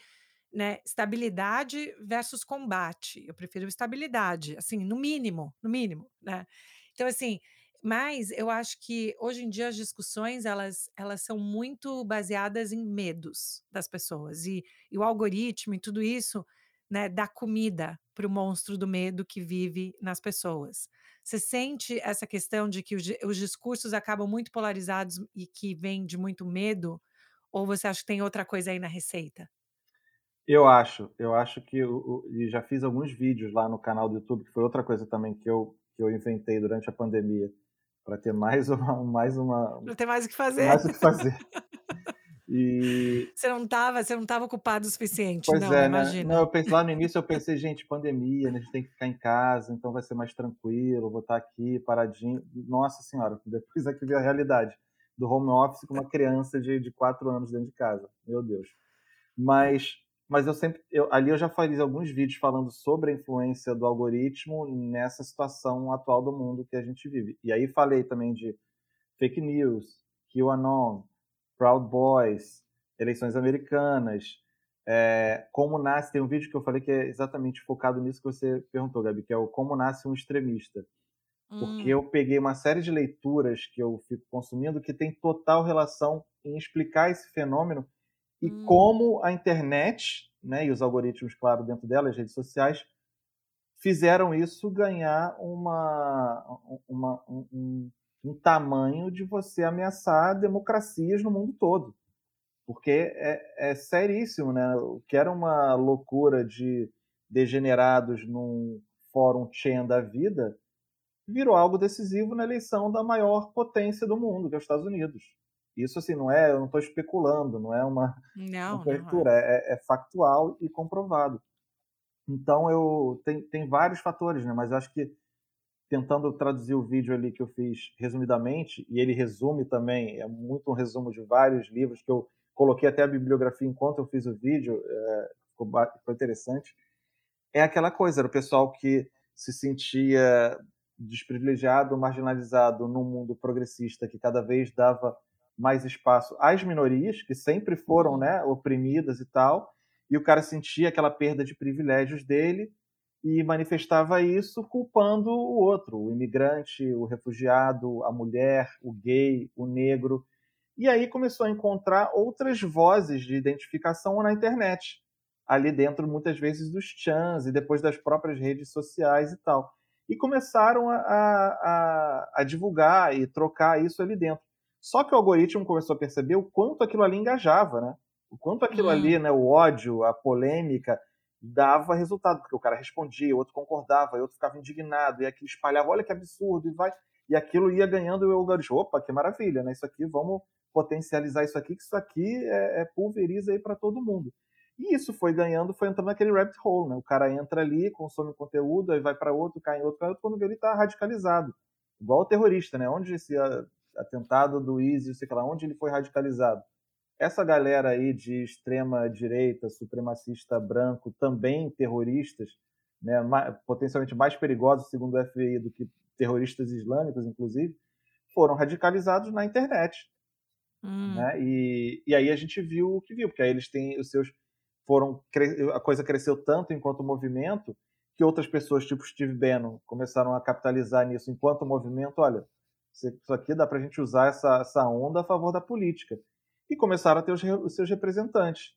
né, estabilidade versus combate. Eu prefiro estabilidade, assim, no mínimo, no mínimo, né? Então, assim, mas eu acho que hoje em dia as discussões elas, elas são muito baseadas em medos das pessoas e, e o algoritmo e tudo isso né, dá comida para o monstro do medo que vive nas pessoas. Você sente essa questão de que os, os discursos acabam muito polarizados e que vem de muito medo? Ou você acha que tem outra coisa aí na receita? Eu acho, eu acho que eu, eu, já fiz alguns vídeos lá no canal do YouTube, que foi outra coisa também que eu, que eu inventei durante a pandemia, para ter mais uma, mais uma, para ter mais o que fazer, mais o que fazer. E... Você não estava, você não estava ocupado o suficiente, pois não, é, né? imagina. Né? Não, eu pensei, lá no início eu pensei, gente, pandemia, né? a gente tem que ficar em casa, então vai ser mais tranquilo, vou estar aqui paradinho. Nossa senhora, depois aqui veio a realidade do home office com uma criança de, de quatro anos dentro de casa. Meu Deus. Mas, mas eu sempre, eu, ali eu já fiz alguns vídeos falando sobre a influência do algoritmo nessa situação atual do mundo que a gente vive. E aí falei também de fake news, QAnon, Proud Boys, eleições americanas, é, como nasce, tem um vídeo que eu falei que é exatamente focado nisso que você perguntou, Gabi, que é o como nasce um extremista. Porque Hum. eu peguei uma série de leituras que eu fico consumindo que tem total relação em explicar esse fenômeno e Hum. como a internet, né, e os algoritmos, claro, dentro dela, as redes sociais, fizeram isso ganhar uma, uma um, um, um tamanho de você ameaçar democracias no mundo todo porque é, é seríssimo, né? O que era uma loucura de degenerados num fórum chain da vida virou algo decisivo na eleição da maior potência do mundo, que é os Estados Unidos. Isso, assim, não é, eu não estou especulando, não é uma, não, uma cobertura, não é. É, é. factual e comprovado. Então, eu tem, tem vários fatores, né? Mas eu acho que tentando traduzir o vídeo ali que eu fiz resumidamente, e ele resume também, é muito um resumo de vários livros que eu coloquei até a bibliografia enquanto eu fiz o vídeo, é, ficou, ficou interessante. É aquela coisa, era o pessoal que se sentia desprivilegiado, marginalizado num mundo progressista que cada vez dava mais espaço às minorias, que sempre foram né, oprimidas e tal, e o cara sentia aquela perda de privilégios dele e manifestava isso culpando o outro, o imigrante, o refugiado, a mulher, o gay, o negro, e aí começou a encontrar outras vozes de identificação na internet, ali dentro muitas vezes dos chans e depois das próprias redes sociais e tal. E começaram a, a, a divulgar e trocar isso ali dentro. Só que o algoritmo começou a perceber o quanto aquilo ali engajava, né? O quanto aquilo hum. ali, né, o ódio, a polêmica, dava resultado, porque o cara respondia, o outro concordava, o outro ficava indignado, e aquilo espalhava, olha que absurdo, e vai. E aquilo ia ganhando o algoritmo. Opa, que maravilha, né? Isso aqui, vamos potencializar isso aqui, que isso aqui é, é pulveriza aí para todo mundo. E isso foi ganhando, foi entrando naquele rabbit hole, né? O cara entra ali, consome conteúdo, aí vai para outro, cai em outro, cai em outro, quando vê ele está radicalizado. Igual o terrorista, né? Onde esse atentado do ISIS, sei lá, onde ele foi radicalizado? Essa galera aí de extrema direita, supremacista branco, também terroristas, né, potencialmente mais perigosos, segundo o FBI, do que terroristas islâmicos, inclusive, foram radicalizados na internet. Hum. Né? E, e aí a gente viu o que viu, porque aí eles têm os seus. foram A coisa cresceu tanto enquanto movimento que outras pessoas, tipo Steve Bannon, começaram a capitalizar nisso enquanto movimento. Olha, isso aqui dá para a gente usar essa, essa onda a favor da política. E começaram a ter os, os seus representantes.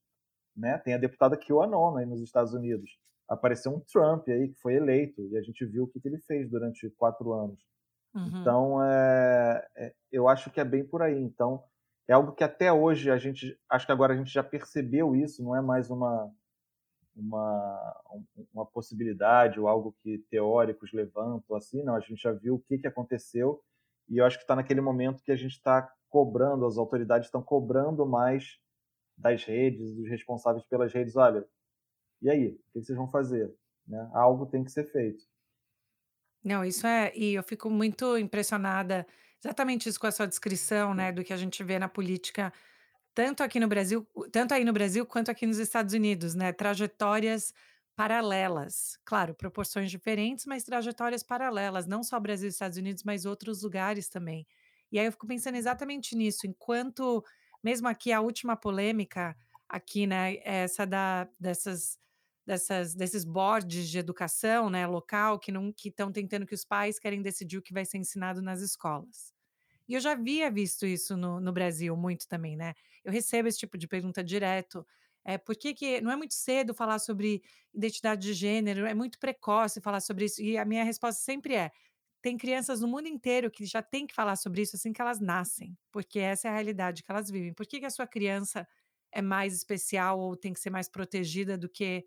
Né? Tem a deputada QAnon aí nos Estados Unidos. Apareceu um Trump aí que foi eleito e a gente viu o que, que ele fez durante quatro anos. Uhum. Então, é, é, eu acho que é bem por aí. Então, é algo que até hoje a gente, acho que agora a gente já percebeu isso, não é mais uma uma, uma possibilidade ou algo que teóricos levantam assim, não, a gente já viu o que, que aconteceu e eu acho que está naquele momento que a gente está cobrando, as autoridades estão cobrando mais das redes, dos responsáveis pelas redes, olha, e aí, o que vocês vão fazer? Né? Algo tem que ser feito. Não, isso é, e eu fico muito impressionada Exatamente isso com a sua descrição, né, do que a gente vê na política, tanto aqui no Brasil, tanto aí no Brasil quanto aqui nos Estados Unidos, né, trajetórias paralelas. Claro, proporções diferentes, mas trajetórias paralelas, não só Brasil e Estados Unidos, mas outros lugares também. E aí eu fico pensando exatamente nisso, enquanto mesmo aqui a última polêmica aqui, né, é essa da dessas dessas desses boards de educação, né, local que não que estão tentando que os pais querem decidir o que vai ser ensinado nas escolas. E eu já havia visto isso no, no Brasil muito também, né? Eu recebo esse tipo de pergunta direto. É, por que, que não é muito cedo falar sobre identidade de gênero? É muito precoce falar sobre isso. E a minha resposta sempre é: tem crianças no mundo inteiro que já tem que falar sobre isso assim que elas nascem, porque essa é a realidade que elas vivem. Por que, que a sua criança é mais especial ou tem que ser mais protegida do que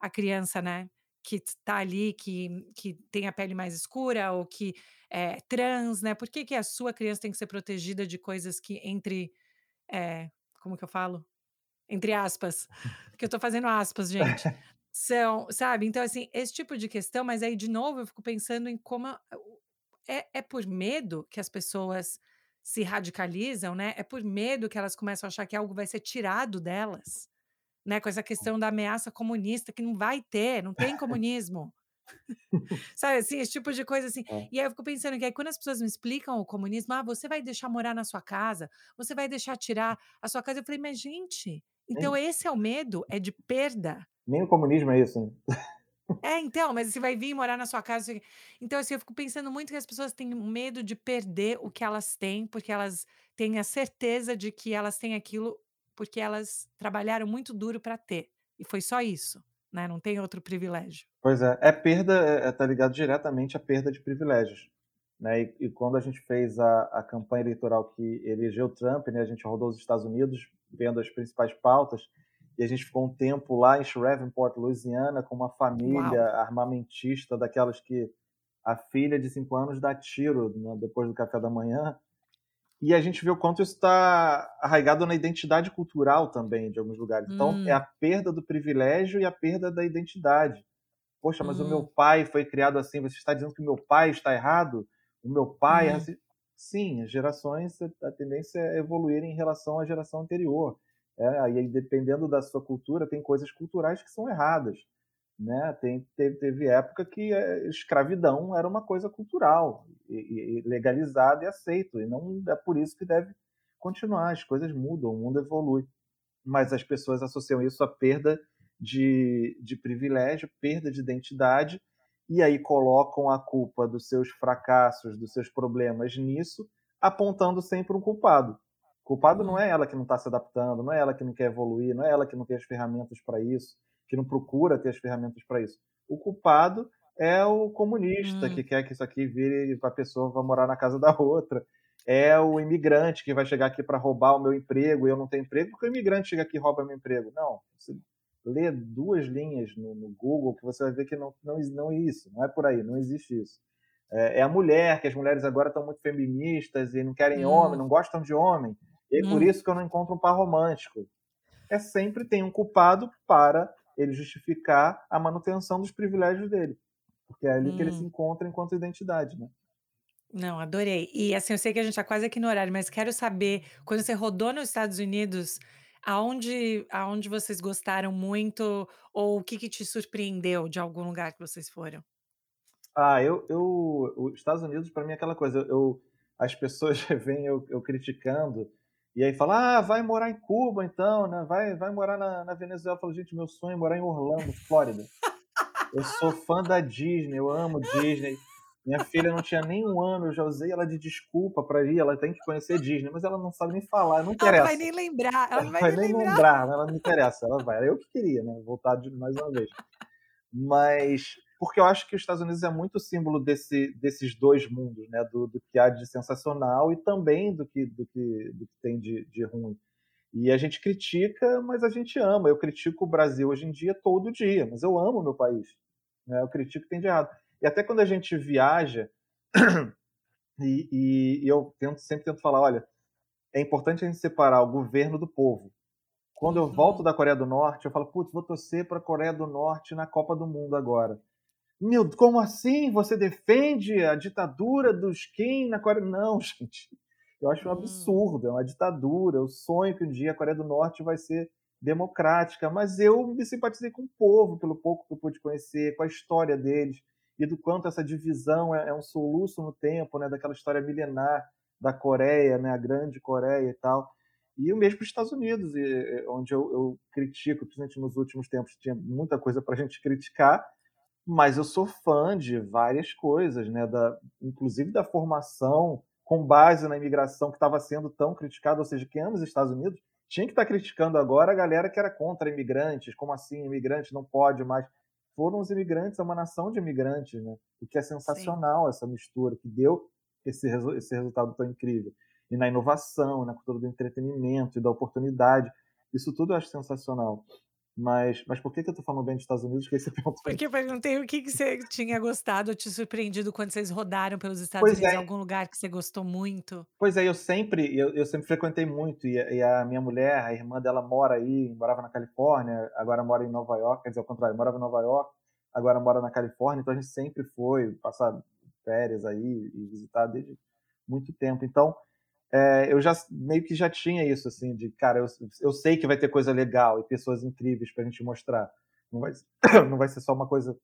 a criança, né? Que está ali, que, que tem a pele mais escura ou que é trans, né? Por que, que a sua criança tem que ser protegida de coisas que entre. É, como que eu falo? Entre aspas. Porque eu tô fazendo aspas, gente. São, sabe? Então, assim, esse tipo de questão, mas aí, de novo, eu fico pensando em como. É, é por medo que as pessoas se radicalizam, né? É por medo que elas começam a achar que algo vai ser tirado delas né, com essa questão da ameaça comunista, que não vai ter, não tem comunismo. Sabe assim, esse tipo de coisa assim. É. E aí eu fico pensando que aí quando as pessoas me explicam o comunismo, ah, você vai deixar morar na sua casa, você vai deixar tirar a sua casa. Eu falei, mas gente, Então nem, esse é o medo, é de perda. Nem o comunismo é isso, né? É, então, mas você vai vir morar na sua casa. Então, assim, eu fico pensando muito que as pessoas têm medo de perder o que elas têm, porque elas têm a certeza de que elas têm aquilo porque elas trabalharam muito duro para ter. E foi só isso, né? Não tem outro privilégio. Pois é, é perda, é, é tá ligado diretamente à perda de privilégios. Né? E, e quando a gente fez a, a campanha eleitoral que elegeu Trump, né, a gente rodou os Estados Unidos vendo as principais pautas, e a gente ficou um tempo lá em Shreveport, Louisiana, com uma família Uau. armamentista, daquelas que a filha de cinco anos dá tiro né, depois do café da manhã. E a gente vê o quanto isso está arraigado na identidade cultural também, de alguns lugares. Então, hum. é a perda do privilégio e a perda da identidade. Poxa, mas hum. o meu hum. pai foi criado assim, você está dizendo que o meu pai está errado? O meu pai. Uhum. Assim, sim, as gerações, a tendência é evoluir em relação à geração anterior. É, aí, dependendo da sua cultura, tem coisas culturais que são erradas. Né? Tem, teve, teve época que a escravidão era uma coisa cultural, e, e legalizada e aceito, e não é por isso que deve continuar. As coisas mudam, o mundo evolui. Mas as pessoas associam isso à perda de, de privilégio, perda de identidade e aí colocam a culpa dos seus fracassos, dos seus problemas nisso, apontando sempre um culpado. O culpado não é ela que não está se adaptando, não é ela que não quer evoluir, não é ela que não tem as ferramentas para isso, que não procura ter as ferramentas para isso. O culpado é o comunista hum. que quer que isso aqui vire a pessoa vá morar na casa da outra. É o imigrante que vai chegar aqui para roubar o meu emprego e eu não tenho emprego porque o imigrante chega aqui e rouba meu emprego. Não, lê duas linhas no, no, Google que você vai ver que não, não, não é isso, não é por aí, não existe isso. É, é a mulher, que as mulheres agora estão muito feministas e não querem hum. homem, não gostam de homem. E é hum. por isso que eu não encontro um par romântico. É sempre tem um culpado para ele justificar a manutenção dos privilégios dele. Porque é ali hum. que ele se hum. encontra enquanto identidade, né? Não, adorei. E assim, eu sei que a gente está quase aqui no horário, mas quero saber, quando você rodou nos Estados Unidos, Aonde aonde vocês gostaram muito ou o que que te surpreendeu de algum lugar que vocês foram? Ah, eu eu os Estados Unidos para mim é aquela coisa, eu as pessoas vêm eu eu criticando, e aí falam: "Ah, vai morar em Cuba então, né, vai vai morar na na Venezuela". Eu falo: "Gente, meu sonho é morar em Orlando, Flórida". Eu sou fã da Disney, eu amo Disney. Minha filha não tinha nem um ano, eu já usei ela de desculpa para ir, ela tem que conhecer Disney, mas ela não sabe nem falar, não interessa. Ela vai nem lembrar, ela não vai, vai nem lembrar. lembrar. ela não interessa, ela vai. Era eu que queria, né, voltar de, mais uma vez. Mas, porque eu acho que os Estados Unidos é muito símbolo desse, desses dois mundos, né, do, do que há de sensacional e também do que, do que, do que tem de, de ruim. E a gente critica, mas a gente ama. Eu critico o Brasil hoje em dia todo dia, mas eu amo o meu país. Né? Eu critico o que tem de errado. E até quando a gente viaja, e, e, e eu tento, sempre tento falar, olha, é importante a gente separar o governo do povo. Quando eu volto uhum. da Coreia do Norte, eu falo, putz, vou torcer para a Coreia do Norte na Copa do Mundo agora. Meu, como assim? Você defende a ditadura dos Kim na Coreia? Não, gente. Eu acho um hum. absurdo, é uma ditadura. Eu sonho que um dia a Coreia do Norte vai ser democrática, mas eu me simpatizei com o povo, pelo pouco que eu pude conhecer, com a história deles e do quanto essa divisão é, é um soluço no tempo, né, daquela história milenar da Coreia, né, a grande Coreia e tal. E o mesmo para os Estados Unidos, e, onde eu, eu, critico, principalmente nos últimos tempos, tinha muita coisa para a gente criticar, mas eu sou fã de várias coisas, né, da, inclusive da formação com base na imigração que estava sendo tão criticada, ou seja, quem ama os Estados Unidos tinha que estar tá criticando agora a galera que era contra imigrantes, como assim, imigrante não pode mais foram os imigrantes, é uma nação de imigrantes, né? O que é sensacional Sim. essa mistura, que deu esse, esse resultado tão incrível. E na inovação, na cultura do entretenimento e da oportunidade. Isso tudo eu acho sensacional. Mas, mas por que, que eu tô falando bem dos Estados Unidos? Que você perguntou. Porque eu perguntei o que, que você tinha gostado ou te surpreendido quando vocês rodaram pelos Estados pois Unidos, é. algum lugar que você gostou muito? Pois é, eu sempre, eu, eu sempre frequentei muito, e, e, a minha mulher, a irmã dela mora aí, morava na Califórnia, agora mora em Nova York, quer dizer, ao contrário, morava em Nova York, agora mora na Califórnia, então a gente sempre foi passar férias aí e visitar desde muito tempo. Então, é, eu já meio que já tinha isso, assim, de cara, eu, eu sei que vai ter coisa legal e pessoas incríveis para a gente mostrar. Não vai, não vai ser só uma coisa,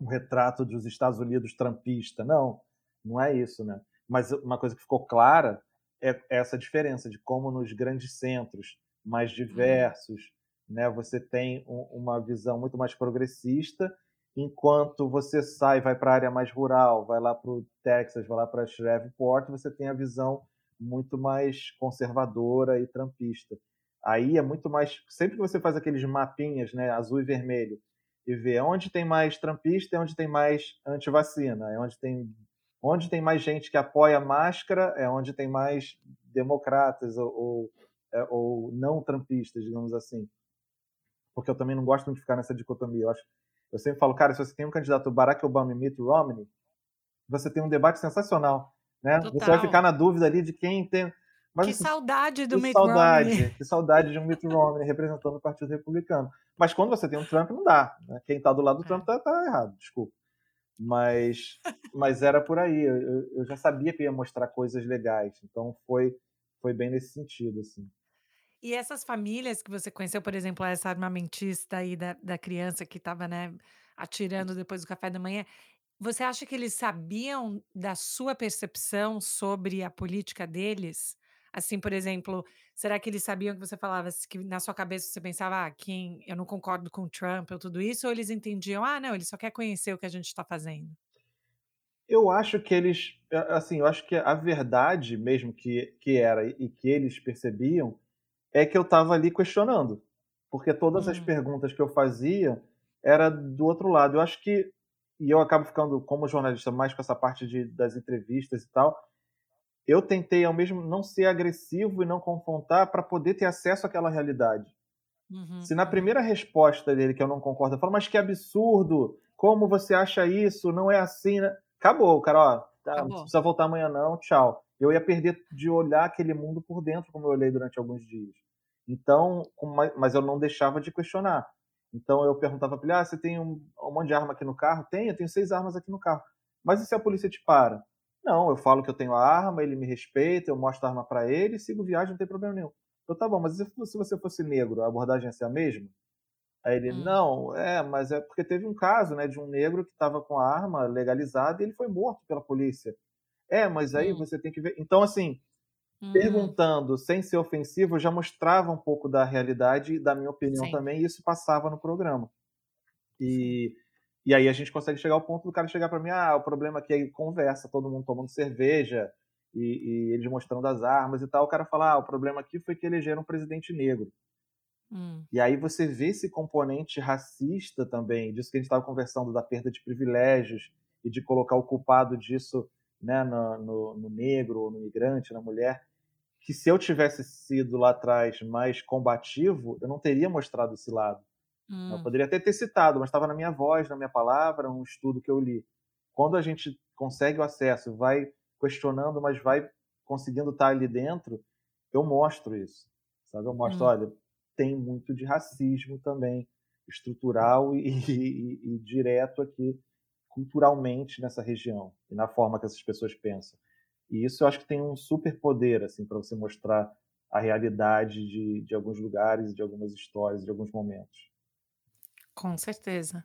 um retrato dos Estados Unidos trampista, não, não é isso, né? Mas uma coisa que ficou clara é essa diferença de como nos grandes centros mais diversos, né? Você tem um, uma visão muito mais progressista, enquanto você sai, vai para a área mais rural, vai lá para o Texas, vai lá para Shreveport, você tem a visão muito mais conservadora e trampista. Aí é muito mais. Sempre que você faz aqueles mapinhas, né, azul e vermelho, e vê onde tem mais trampista e onde tem mais antivacina, é onde tem, onde tem mais gente que apoia a máscara, é onde tem mais democratas ou, ou, é, ou não trampistas, digamos assim. Porque eu também não gosto muito de ficar nessa dicotomia. Eu, acho, eu sempre falo, cara, se você tem um candidato Barack Obama e Mitt Romney, você tem um debate sensacional. Né? Você vai ficar na dúvida ali de quem tem. Mas, que assim, saudade do que Mitt saudade, Romney. Que saudade de um Mitt Romney representando o Partido Republicano. Mas quando você tem um Trump, não dá. Né? Quem está do lado do é. Trump está tá errado, desculpa. Mas, mas era por aí. Eu, eu, já sabia que ia mostrar coisas legais. Então foi, foi bem nesse sentido. Assim. E essas famílias que você conheceu, por exemplo, essa armamentista aí da, da criança que estava né, atirando depois do café da manhã, você acha que eles sabiam da sua percepção sobre a política deles? Assim, por exemplo, será que eles sabiam que você falava que na sua cabeça você pensava, ah, quem eu não concordo com o Trump ou tudo isso, ou eles entendiam, ah, não, ele só quer conhecer o que a gente está fazendo? Eu acho que eles, assim, eu acho que a verdade mesmo que, que era e que eles percebiam é que eu estava ali questionando, porque todas hum. as perguntas que eu fazia era do outro lado. Eu acho que e eu acabo ficando, como jornalista, mais com essa parte de, das entrevistas e tal. Eu tentei, ao mesmo não ser agressivo e não confrontar para poder ter acesso àquela realidade. Uhum. Se na primeira resposta dele, que eu não concordo, eu falo, mas que absurdo, como você acha isso? Não é assim, né? Acabou, cara, ó, tá, não precisa voltar amanhã não, tchau. Eu ia perder de olhar aquele mundo por dentro, como eu olhei durante alguns dias. Então, mas eu não deixava de questionar. Então eu perguntava para ele: ah, você tem um, um monte de arma aqui no carro? Tenho, eu tenho seis armas aqui no carro. Mas e se a polícia te para? Não, eu falo que eu tenho a arma, ele me respeita, eu mostro a arma para ele, sigo viagem, não tem problema nenhum. Eu, tá bom, mas se você fosse negro, a abordagem ia ser a mesma? Aí ele, hum. não, é, mas é porque teve um caso, né, de um negro que estava com a arma legalizada e ele foi morto pela polícia. É, mas aí hum. você tem que ver. Então, assim, Uhum. Perguntando sem ser ofensivo, já mostrava um pouco da realidade da minha opinião Sim. também, e isso passava no programa. E, e aí a gente consegue chegar ao ponto do cara chegar para mim: ah, o problema aqui é conversa, todo mundo tomando cerveja e, e eles mostrando as armas e tal. O cara fala: ah, o problema aqui foi que elegeram um presidente negro. Hum. E aí você vê esse componente racista também, disso que a gente estava conversando, da perda de privilégios e de colocar o culpado disso né, no, no, no negro, no migrante, na mulher que se eu tivesse sido lá atrás mais combativo, eu não teria mostrado esse lado. Hum. Eu poderia até ter citado, mas estava na minha voz, na minha palavra, um estudo que eu li. Quando a gente consegue o acesso, vai questionando, mas vai conseguindo estar ali dentro, eu mostro isso. Sabe? Eu mostro, hum. olha, tem muito de racismo também, estrutural e, e, e direto aqui, culturalmente nessa região e na forma que essas pessoas pensam. E isso eu acho que tem um super poder assim para você mostrar a realidade de, de alguns lugares, de algumas histórias, de alguns momentos. Com certeza.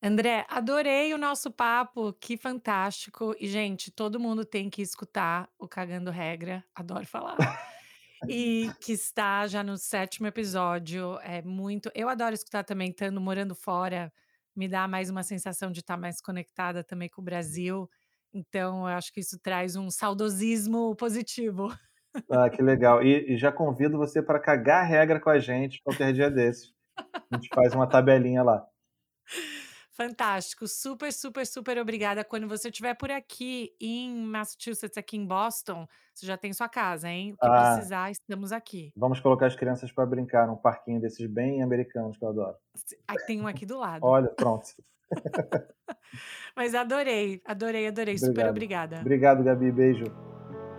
André, adorei o nosso papo, que fantástico. E, gente, todo mundo tem que escutar o Cagando Regra, adoro falar. e que está já no sétimo episódio. É muito. Eu adoro escutar também, estando morando fora, me dá mais uma sensação de estar mais conectada também com o Brasil. Então, eu acho que isso traz um saudosismo positivo. Ah, que legal. E, e já convido você para cagar regra com a gente qualquer dia desses. A gente faz uma tabelinha lá. Fantástico, super, super, super obrigada. Quando você estiver por aqui em Massachusetts, aqui em Boston, você já tem sua casa, hein? O que ah, precisar, estamos aqui. Vamos colocar as crianças para brincar num parquinho desses bem americanos que eu adoro. Tem um aqui do lado. Olha, pronto. Mas adorei, adorei, adorei. Obrigado. Super obrigada. Obrigado, Gabi. Beijo.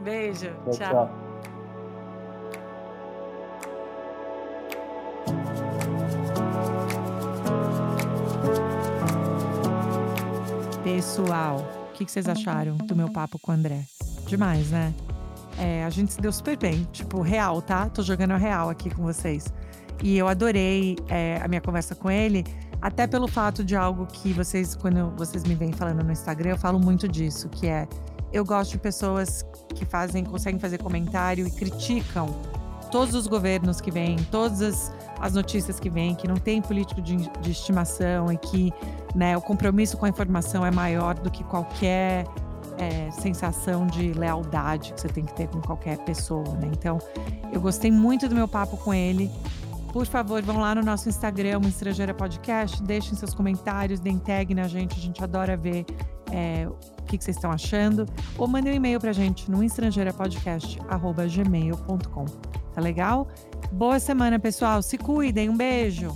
Beijo. tchau. tchau. tchau. Pessoal, o que, vocês acharam do meu papo com o André? Demais, né? É, a gente se deu super bem, tipo, real, tá? Tô jogando a real aqui com vocês. E eu adorei é, a minha conversa com ele, até pelo fato de algo que vocês, quando vocês me vêm falando no Instagram, eu falo muito disso, que é eu gosto de pessoas que fazem, conseguem fazer comentário e criticam todos os governos que vêm, todas as, as notícias que vêm, que não tem político de, de estimação e que né, o compromisso com a informação é maior do que qualquer é, sensação de lealdade que você tem que ter com qualquer pessoa, né? Então, eu gostei muito do meu papo com ele. Por favor, vão lá no nosso Instagram, Estrangeira Podcast, deixem seus comentários, deem tag na gente, a gente adora ver é, o que, que, vocês estão achando. Ou mandem um e-mail pra gente no estrangeirapodcast.gmail.com. Tá legal? Boa semana, pessoal. Se cuidem. Um beijo.